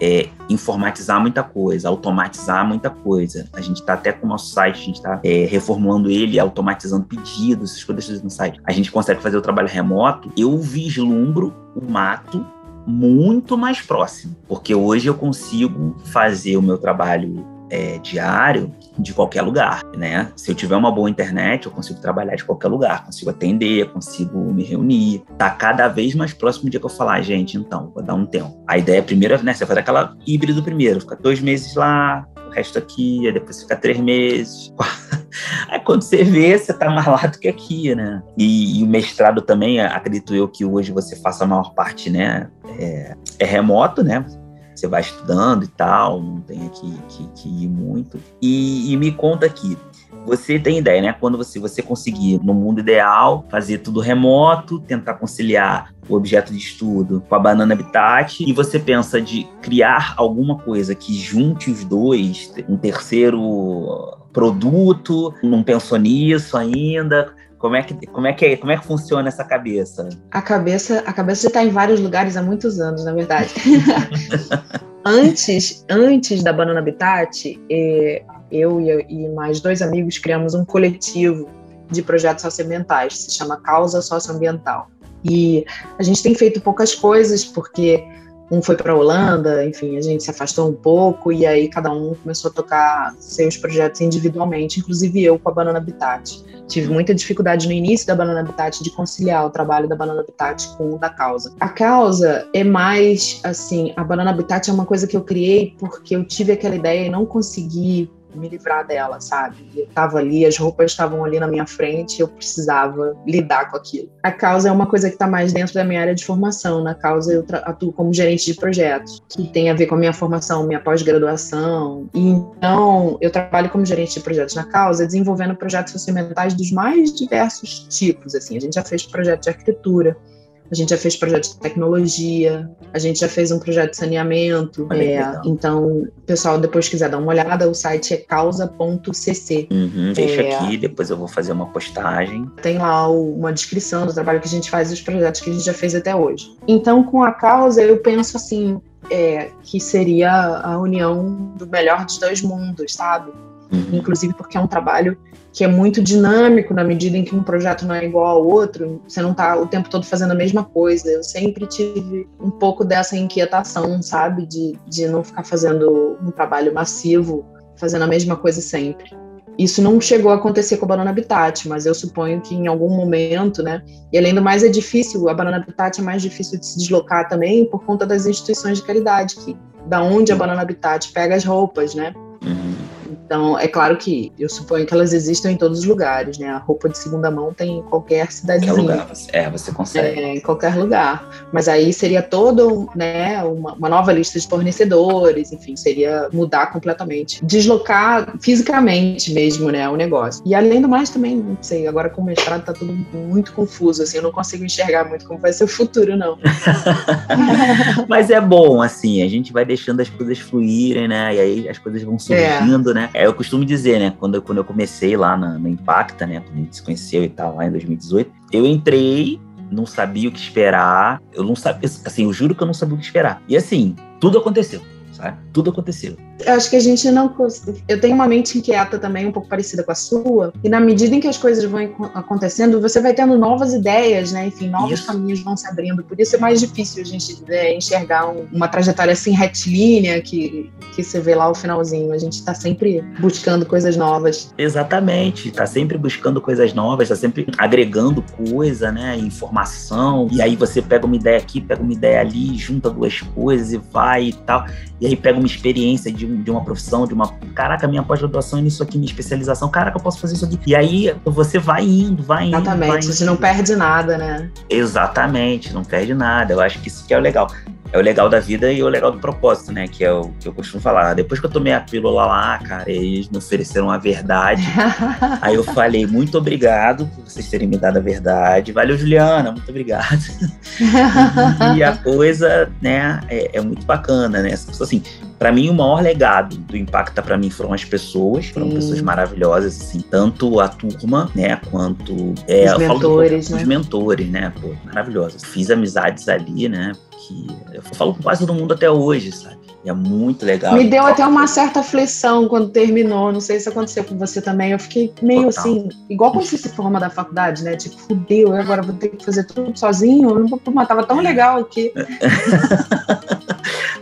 é, informatizar muita coisa, automatizar muita coisa. A gente está até com o nosso site, a gente está é, reformulando ele, automatizando pedidos, essas coisas no site. A gente consegue fazer o trabalho remoto. Eu vislumbro o mato muito mais próximo, porque hoje eu consigo fazer o meu trabalho é, diário de qualquer lugar, né? Se eu tiver uma boa internet, eu consigo trabalhar de qualquer lugar, consigo atender, consigo me reunir. Tá cada vez mais próximo do dia que eu falar, ah, gente, então, vou dar um tempo. A ideia é primeiro, né? Você faz aquela híbrido primeiro, fica dois meses lá, o resto aqui, aí depois fica três meses. Aí quando você vê, você tá mais lá do que aqui, né? E, e, o mestrado também, acredito eu que hoje você faça a maior parte, né? É, é remoto, né? Você vai estudando e tal, não tem que, que, que ir muito. E, e, me conta aqui, você tem ideia, né? Quando você, você conseguir, no mundo ideal, fazer tudo remoto, tentar conciliar o objeto de estudo com a Banana Habitat, e você pensa de criar alguma coisa que junte os dois, um terceiro produto, não pensou nisso ainda? Como é que como é que como é que funciona essa cabeça? A cabeça a cabeça já está em vários lugares há muitos anos, na verdade. antes antes da Banana Habitat, eh, eu e, mais dois amigos criamos um coletivo de projetos socioambientais, se chama Causa Socioambiental. E a gente tem feito poucas coisas porque um foi para a Holanda, enfim, a gente se afastou um pouco e aí cada um começou a tocar seus projetos individualmente, inclusive eu com a Banana Habitat. Tive muita dificuldade no início da Banana Habitat de conciliar o trabalho da Banana Habitat com o da causa. A causa é mais assim, a Banana Habitat é uma coisa que eu criei porque eu tive aquela ideia e não consegui me livrar dela, sabe? Eu tava ali, as roupas estavam ali na minha frente, eu precisava lidar com aquilo. A causa é uma coisa que está mais dentro da minha área de formação. Na causa eu atuo como gerente de projetos, que tem a ver com a minha formação, minha pós-graduação. Então eu trabalho como gerente de projetos na causa, desenvolvendo projetos socioambientais dos mais diversos tipos. Assim, a gente já fez projetos de arquitetura, a gente já fez projeto de tecnologia, a gente já fez um projeto de saneamento. É, então, o pessoal depois quiser dar uma olhada, o site é causa.cc. Uhum, deixa é, aqui, depois eu vou fazer uma postagem. Tem lá uma descrição do trabalho que a gente faz e os projetos que a gente já fez até hoje. Então, com a causa, eu penso assim, é, que seria a união do melhor dos dois mundos, sabe? Uhum. Inclusive porque é um trabalho que é muito dinâmico na medida em que um projeto não é igual ao outro, você não está o tempo todo fazendo a mesma coisa. Eu sempre tive um pouco dessa inquietação, sabe, de, de não ficar fazendo um trabalho massivo, fazendo a mesma coisa sempre. Isso não chegou a acontecer com a Banana Habitat, mas eu suponho que em algum momento, né? E além do mais, é difícil, a Banana Habitat é mais difícil de se deslocar também por conta das instituições de caridade, que da onde a Banana Habitat pega as roupas, né? Uhum. Então, é claro que eu suponho que elas existem em todos os lugares, né? A roupa de segunda mão tem em qualquer cidadezinha. Qualquer lugar, é, você consegue. É, em qualquer lugar. Mas aí seria todo, né, uma, uma nova lista de fornecedores, enfim, seria mudar completamente. Deslocar fisicamente mesmo, né, o negócio. E além do mais também, não sei, agora com o mestrado tá tudo muito confuso, assim, eu não consigo enxergar muito como vai ser o futuro, não. Mas é bom, assim, a gente vai deixando as coisas fluírem, né, e aí as coisas vão surgindo, é. né, é, eu costumo dizer, né, quando eu, quando eu comecei lá na, no Impacta, né, quando a gente se conheceu e tal, lá em 2018, eu entrei, não sabia o que esperar, eu não sabia, assim, eu juro que eu não sabia o que esperar. E assim, tudo aconteceu sabe? Tudo aconteceu. Eu acho que a gente não. Eu tenho uma mente inquieta também, um pouco parecida com a sua, e na medida em que as coisas vão acontecendo, você vai tendo novas ideias, né? Enfim, novos isso. caminhos vão se abrindo. Por isso é mais difícil a gente é, enxergar um, uma trajetória assim retilínea que, que você vê lá o finalzinho. A gente está sempre buscando coisas novas. Exatamente, está sempre buscando coisas novas, está sempre agregando coisa, né? Informação. E aí você pega uma ideia aqui, pega uma ideia ali, junta duas coisas e vai e tal. E aí pega uma experiência de, de uma profissão, de uma. Caraca, minha pós-graduação é nisso aqui, minha especialização. Caraca, eu posso fazer isso aqui. E aí você vai indo, vai indo. Exatamente, vai indo. você não perde nada, né? Exatamente, não perde nada. Eu acho que isso que é o legal é o legal da vida e o legal do propósito, né? Que é o que eu costumo falar. Depois que eu tomei a pílula lá, cara, eles me ofereceram a verdade. aí eu falei, muito obrigado por vocês terem me dado a verdade. Valeu, Juliana, muito obrigado. e a coisa, né, é, é muito bacana, né? Assim, para mim o maior legado do Impacta para mim foram as pessoas, foram Sim. pessoas maravilhosas, assim, tanto a turma, né, quanto é, os mentores, né? Os mentores, né, pô, maravilhosos. Fiz amizades ali, né, que eu falo com quase todo mundo até hoje, sabe? E é muito legal. Me deu até uma certa aflição quando terminou. Não sei se aconteceu com você também. Eu fiquei meio Total. assim, igual quando você se forma da faculdade, né? Tipo, fudeu, eu agora vou ter que fazer tudo sozinho. Mas tava tão legal aqui.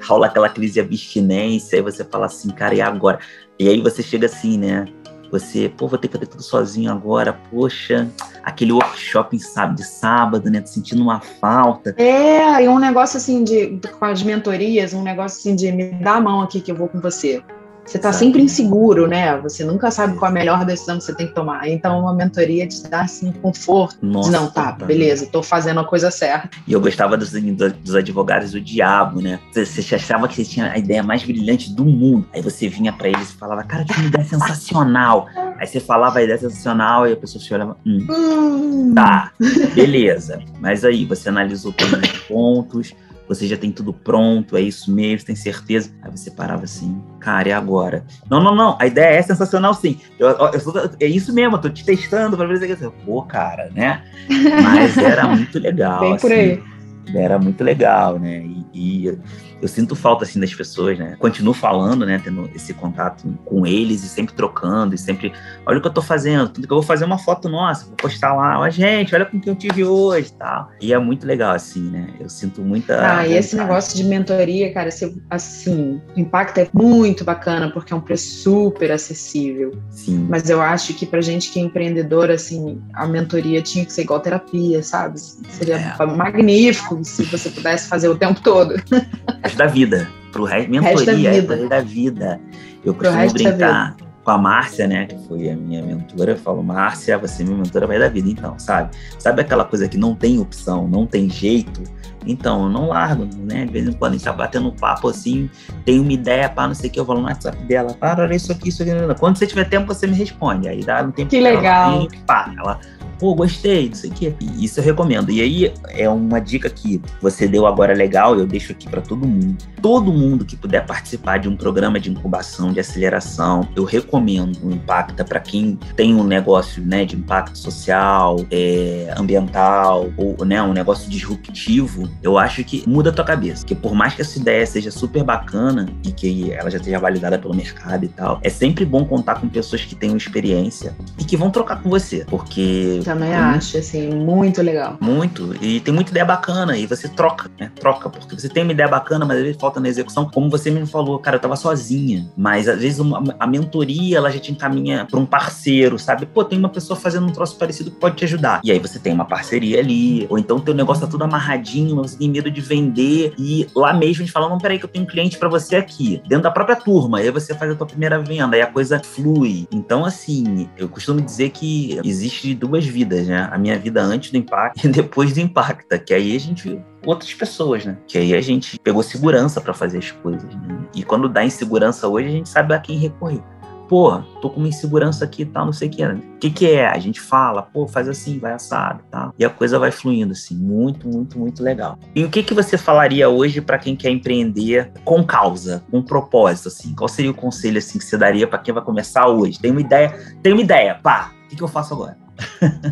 Rola aquela crise de abstinência, aí você fala assim, cara, e agora? E aí você chega assim, né? Você, pô, vou ter que fazer tudo sozinho agora, poxa, aquele workshop de sábado, né? Sentindo uma falta. É, e um negócio assim de com as mentorias, um negócio assim de me dá a mão aqui que eu vou com você. Você está sempre inseguro, né? Você nunca sabe qual a melhor decisão que você tem que tomar. Então, uma mentoria te dá, assim, conforto. Nossa, não, tá, beleza, estou fazendo a coisa certa. E eu gostava dos, dos advogados do diabo, né? Você, você achava que você tinha a ideia mais brilhante do mundo. Aí você vinha para eles e falava, cara, que ideia sensacional. Aí você falava a ideia sensacional e a pessoa se olhava, hum, hum. tá, beleza. Mas aí você analisou todos os pontos você já tem tudo pronto, é isso mesmo, tem certeza. Aí você parava assim, cara, e agora? Não, não, não, a ideia é sensacional sim. Eu, eu, é isso mesmo, eu tô te testando para ver se é Pô, cara, né? Mas era muito legal. Bem por aí. Assim, era muito legal, né? E, e eu sinto falta assim das pessoas, né? Continuo falando, né, tendo esse contato com eles e sempre trocando e sempre, olha o que eu tô fazendo, tudo que eu vou fazer uma foto nossa, vou postar lá, ó, gente, olha com quem eu tive hoje, tal. E é muito legal assim, né? Eu sinto muita Ah, vontade. e esse negócio de mentoria, cara, assim, o impacto é muito bacana porque é um preço super acessível. Sim. Mas eu acho que pra gente que é empreendedor, assim, a mentoria tinha que ser igual terapia, sabe? Seria é. magnífico se você pudesse fazer o tempo todo. resto da vida. Pro resto, mentoria resto da vida. é da vida. Eu costumo brincar com a Márcia, né, que foi a minha mentora, eu falo, Márcia, você é minha mentora vai da vida, então, sabe? Sabe aquela coisa que não tem opção, não tem jeito? Então, eu não largo, né? De vez em quando a gente tá batendo um papo assim, tem uma ideia, pá, não sei o que, eu falo no WhatsApp dela, para, olha isso aqui, isso aqui. Quando você tiver tempo, você me responde. Aí dá um tempo. Que legal. Ela, pá, ela pô, gostei, não sei o quê. Isso eu recomendo. E aí é uma dica que você deu agora legal, eu deixo aqui para todo mundo. Todo mundo que puder participar de um programa de incubação, de aceleração, eu recomendo o Impacta para quem tem um negócio né, de impacto social, é, ambiental, ou né, um negócio disruptivo, eu acho que muda a tua cabeça. Porque por mais que essa ideia seja super bacana e que ela já esteja validada pelo mercado e tal, é sempre bom contar com pessoas que tenham experiência e que vão trocar com você. Porque. Também acho, assim, muito legal. Muito. E tem muita ideia bacana. E você troca, né? Troca. Porque você tem uma ideia bacana, mas às vezes falta na execução. Como você mesmo falou, cara, eu tava sozinha. Mas às vezes uma, a mentoria, ela já te encaminha para um parceiro, sabe? Pô, tem uma pessoa fazendo um troço parecido que pode te ajudar. E aí você tem uma parceria ali. Ou então teu negócio tá tudo amarradinho, mas você tem medo de vender. E lá mesmo a gente fala: não, peraí, que eu tenho um cliente para você aqui. Dentro da própria turma. Aí você faz a tua primeira venda. Aí a coisa flui. Então, assim, eu costumo dizer que existe duas vidas, né? A minha vida antes do impacto e depois do impacta. Que aí a gente viu outras pessoas, né? Que aí a gente pegou segurança para fazer as coisas. Né? E quando dá insegurança hoje, a gente sabe a quem recorrer pô, tô com uma insegurança aqui e tal, não sei o que. O que, que é? A gente fala, pô, faz assim, vai assado e tal. E a coisa vai fluindo, assim, muito, muito, muito legal. E o que, que você falaria hoje para quem quer empreender com causa, com propósito, assim? Qual seria o conselho, assim, que você daria para quem vai começar hoje? Tem uma ideia, tem uma ideia, pá, o que, que eu faço agora?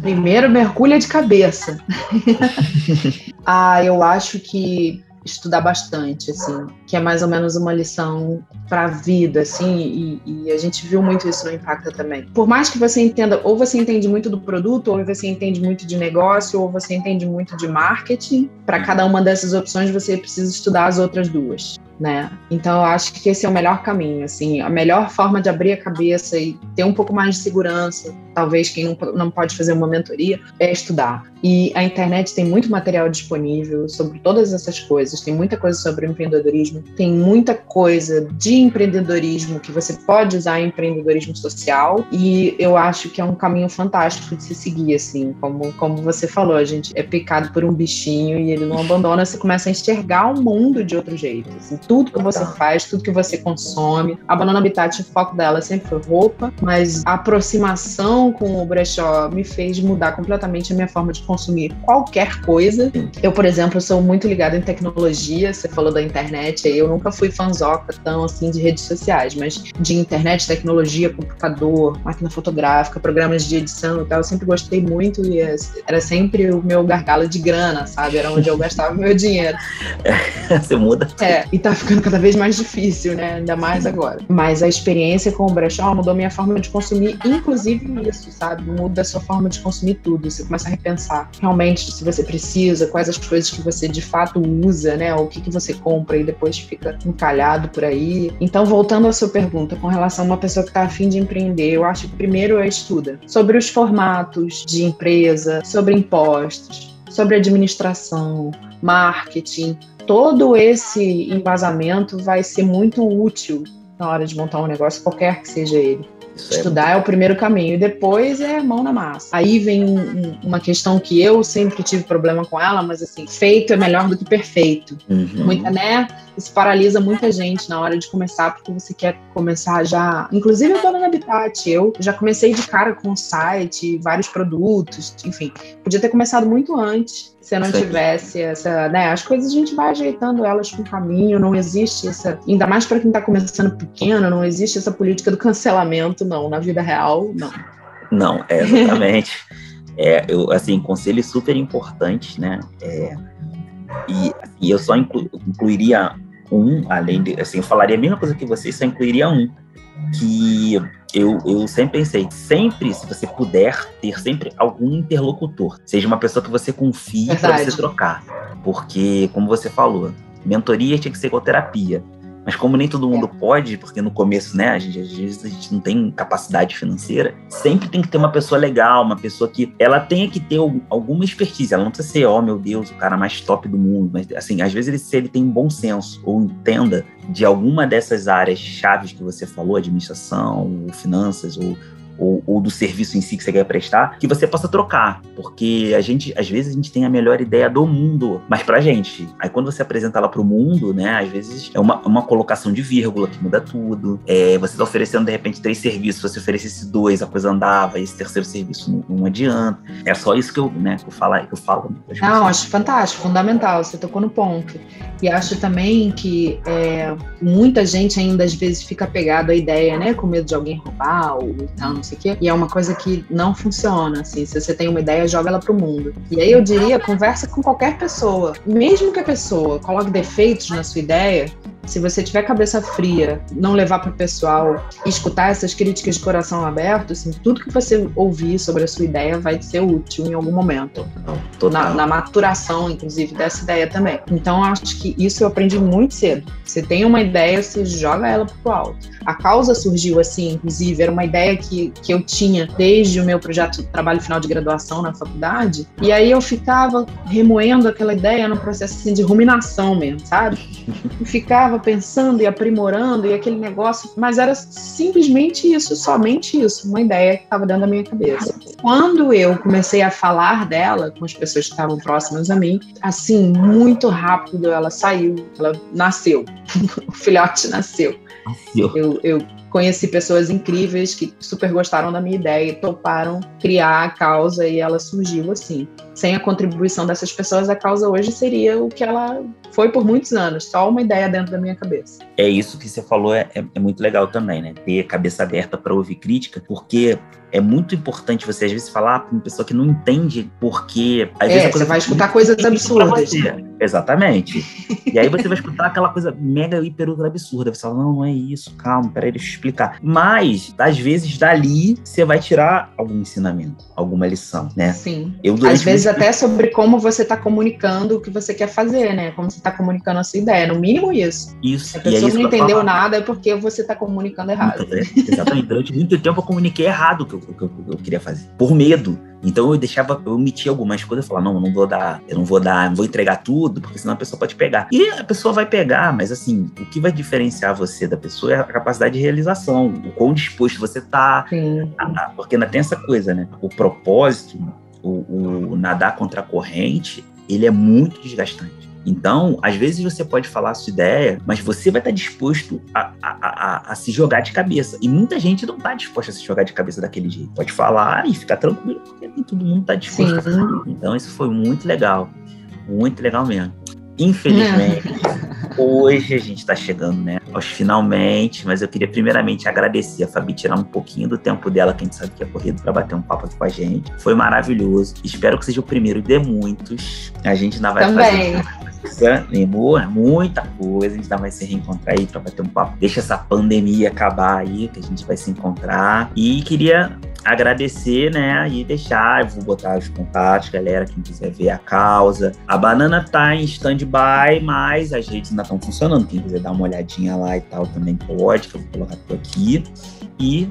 Primeiro, mergulha de cabeça. ah, eu acho que estudar bastante, assim, que é mais ou menos uma lição para a vida, assim, e, e, a gente viu muito isso no Impacta também. Por mais que você entenda, ou você entende muito do produto, ou você entende muito de negócio, ou você entende muito de marketing, para cada uma dessas opções você precisa estudar as outras duas né? Então eu acho que esse é o melhor caminho, assim, a melhor forma de abrir a cabeça e ter um pouco mais de segurança, talvez quem não, não pode fazer uma mentoria, é estudar. E a internet tem muito material disponível sobre todas essas coisas, tem muita coisa sobre empreendedorismo, tem muita coisa de empreendedorismo que você pode usar em empreendedorismo social, e eu acho que é um caminho fantástico de se seguir, assim, como, como você falou, a gente é picado por um bichinho e ele não abandona, você começa a enxergar o mundo de outro jeito, assim, tudo que você faz, tudo que você consome. A Banana Habitat, o foco dela sempre foi roupa, mas a aproximação com o brechó me fez mudar completamente a minha forma de consumir qualquer coisa. Eu, por exemplo, sou muito ligada em tecnologia, você falou da internet, eu nunca fui fanzoca tão assim de redes sociais, mas de internet, tecnologia, computador, máquina fotográfica, programas de edição e tal, eu sempre gostei muito e era sempre o meu gargalo de grana, sabe? Era onde eu gastava meu dinheiro. você muda. É, e tá ficando cada vez mais difícil, né? Ainda mais agora. Mas a experiência com o brechó mudou minha forma de consumir, inclusive isso, sabe? Muda a sua forma de consumir tudo. Você começa a repensar realmente se você precisa, quais as coisas que você de fato usa, né? O que, que você compra e depois fica encalhado por aí. Então, voltando à sua pergunta, com relação a uma pessoa que está afim de empreender, eu acho que primeiro é estuda sobre os formatos de empresa, sobre impostos, sobre administração, marketing, todo esse embasamento vai ser muito útil na hora de montar um negócio, qualquer que seja ele. Isso é Estudar é, é, o primeiro caminho e depois é mão na massa. Aí vem um, um, uma questão que eu sempre tive problema com ela, mas assim, feito é melhor do que perfeito. Uhum. Muita, né? Isso paralisa muita gente na hora de começar, porque você quer começar já. Inclusive, eu tô no Habitat, eu já comecei de cara com o site, vários produtos, enfim. Podia ter começado muito antes se não Sim. tivesse essa, né, as coisas a gente vai ajeitando elas com o caminho, não existe essa, ainda mais para quem está começando pequeno, não existe essa política do cancelamento, não, na vida real, não. Não, é exatamente. é, eu, assim, conselhos super importantes, né, é, e, e eu só inclu, incluiria um, além de, assim, eu falaria a mesma coisa que você, só incluiria um, que eu, eu sempre pensei, sempre, se você puder, ter sempre algum interlocutor. Seja uma pessoa que você confie para você trocar. Porque, como você falou, mentoria tinha que ser igual terapia. Mas como nem todo mundo pode, porque no começo, né, a gente, às vezes a gente não tem capacidade financeira, sempre tem que ter uma pessoa legal, uma pessoa que ela tenha que ter alguma expertise. Ela não precisa ser, oh meu Deus, o cara mais top do mundo, mas assim, às vezes ele, se ele tem bom senso ou entenda de alguma dessas áreas chaves que você falou, administração, ou finanças, ou ou, ou, do serviço em si que você quer prestar, que você possa trocar. Porque a gente, às vezes, a gente tem a melhor ideia do mundo, mas pra gente. Aí quando você apresenta ela pro mundo, né, às vezes é uma, uma colocação de vírgula que muda tudo. É, você tá oferecendo, de repente, três serviços, se você oferecesse dois, a coisa andava, e esse terceiro serviço não, não adianta. É só isso que eu, né, que eu, falo, que eu falo. Não, acho fantástico, fundamental, você tocou no ponto. E acho também que é, muita gente ainda, às vezes, fica pegado à ideia, né, com medo de alguém roubar ou tal, não sei o quê. E é uma coisa que não funciona, assim. Se você tem uma ideia, joga ela pro mundo. E aí eu diria, conversa com qualquer pessoa. Mesmo que a pessoa coloque defeitos na sua ideia, se você tiver cabeça fria, não levar para o pessoal, escutar essas críticas de coração aberto, assim, tudo que você ouvir sobre a sua ideia vai ser útil em algum momento. Na, na, maturação, inclusive, dessa ideia também. Então, acho que isso eu aprendi muito cedo. Você tem uma ideia, você joga ela pro alto. A causa surgiu assim, inclusive, era uma ideia que, que eu tinha desde o meu projeto de trabalho final de graduação na faculdade. E aí eu ficava remoendo aquela ideia no processo assim, de ruminação mesmo, sabe? E ficava pensando e aprimorando e aquele negócio, mas era simplesmente isso, somente isso, uma ideia que estava dentro da minha cabeça. Quando eu comecei a falar dela com as pessoas que estavam próximas a mim, assim, muito rápido ela saiu, ela nasceu, o filhote nasceu. Eu, eu conheci pessoas incríveis que super gostaram da minha ideia e toparam criar a causa e ela surgiu assim. Sem a contribuição dessas pessoas, a causa hoje seria o que ela foi por muitos anos, só uma ideia dentro da minha cabeça. É isso que você falou, é, é, é muito legal também, né? Ter a cabeça aberta para ouvir crítica, porque é muito importante você às vezes falar para uma pessoa que não entende porque às é, vezes você vai escutar coisas absurdas. Exatamente. E aí você vai escutar aquela coisa mega hiper absurda. Você fala, não, não é isso, calma, peraí, deixa eu explicar. Mas, às vezes, dali você vai tirar algum ensinamento, alguma lição, né? Sim. Eu, às vezes. Até sobre como você está comunicando o que você quer fazer, né? Como você está comunicando a sua ideia. No mínimo isso. Isso. Se a pessoa é não entendeu nada é porque você está comunicando errado. Exatamente. Durante muito tempo eu comuniquei errado o que eu, que eu, que eu queria fazer. Por medo. Então eu deixava, eu omitia algumas coisas, eu falava, não, eu não vou dar, eu não vou dar, não vou entregar tudo, porque senão a pessoa pode pegar. E a pessoa vai pegar, mas assim, o que vai diferenciar você da pessoa é a capacidade de realização, o quão disposto você tá. A, porque ainda tem essa coisa, né? O propósito, o, o nadar contra a corrente, ele é muito desgastante. Então, às vezes você pode falar a sua ideia, mas você vai estar disposto a, a, a, a se jogar de cabeça. E muita gente não está disposta a se jogar de cabeça daquele jeito. Pode falar e ficar tranquilo, porque nem todo mundo está disposto Sim. a fazer. Então, isso foi muito legal. Muito legal mesmo. Infelizmente, hoje a gente está chegando, né, aos finalmente, mas eu queria primeiramente agradecer a Fabi tirar um pouquinho do tempo dela, que a gente sabe que é corrido, para bater um papo aqui com a gente. Foi maravilhoso. Espero que seja o primeiro de muitos. A gente ainda vai Também. fazer lembrou muita coisa, a gente vai se reencontrar aí para bater um papo. Deixa essa pandemia acabar aí, que a gente vai se encontrar. E queria agradecer, né, e deixar, eu vou botar os contatos, galera, quem quiser ver a causa. A banana tá em stand-by, mas as redes ainda estão funcionando. Quem quiser dar uma olhadinha lá e tal também pode, que eu vou colocar por aqui. E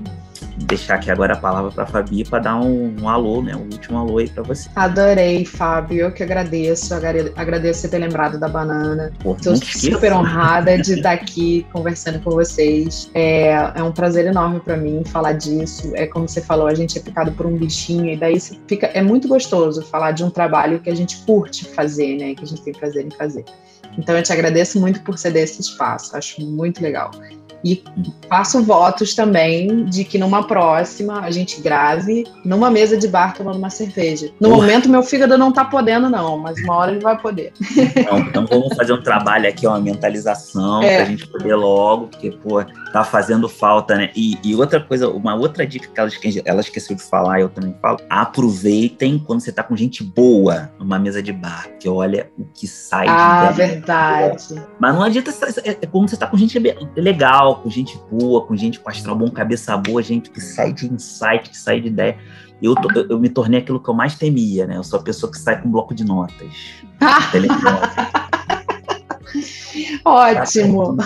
deixar aqui agora a palavra para a Fabi para dar um, um, alô, né? Um último alô aí para você. Adorei, Fábio. Eu que agradeço. Agradeço você ter lembrado da banana. Estou super honrada de estar aqui conversando com vocês. É, é um prazer enorme para mim falar disso. É como você falou, a gente é picado por um bichinho e daí fica é muito gostoso falar de um trabalho que a gente curte fazer, né? Que a gente tem prazer em fazer. Então eu te agradeço muito por ceder esse espaço. Acho muito legal. E faço votos também de que numa próxima a gente grave numa mesa de bar tomando uma cerveja. No momento, meu fígado não tá podendo, não, mas uma hora ele vai poder. Então, então vamos fazer um trabalho aqui, uma mentalização, é. pra gente poder logo, porque, pô, tá fazendo falta, né? E, e outra coisa, uma outra dica que ela, ela esqueceu de falar, eu também falo, aproveitem quando você tá com gente boa numa mesa de bar, que olha o que sai ah, de Ah, verdade. Mas não adianta, é, é quando você tá com gente legal, com gente boa, com gente com astral bom, cabeça boa, gente que sai de insight, que sai de ideia. Eu, eu, eu, me tornei aquilo que eu mais temia, né? Eu sou a pessoa que sai com um bloco de notas. Ótimo!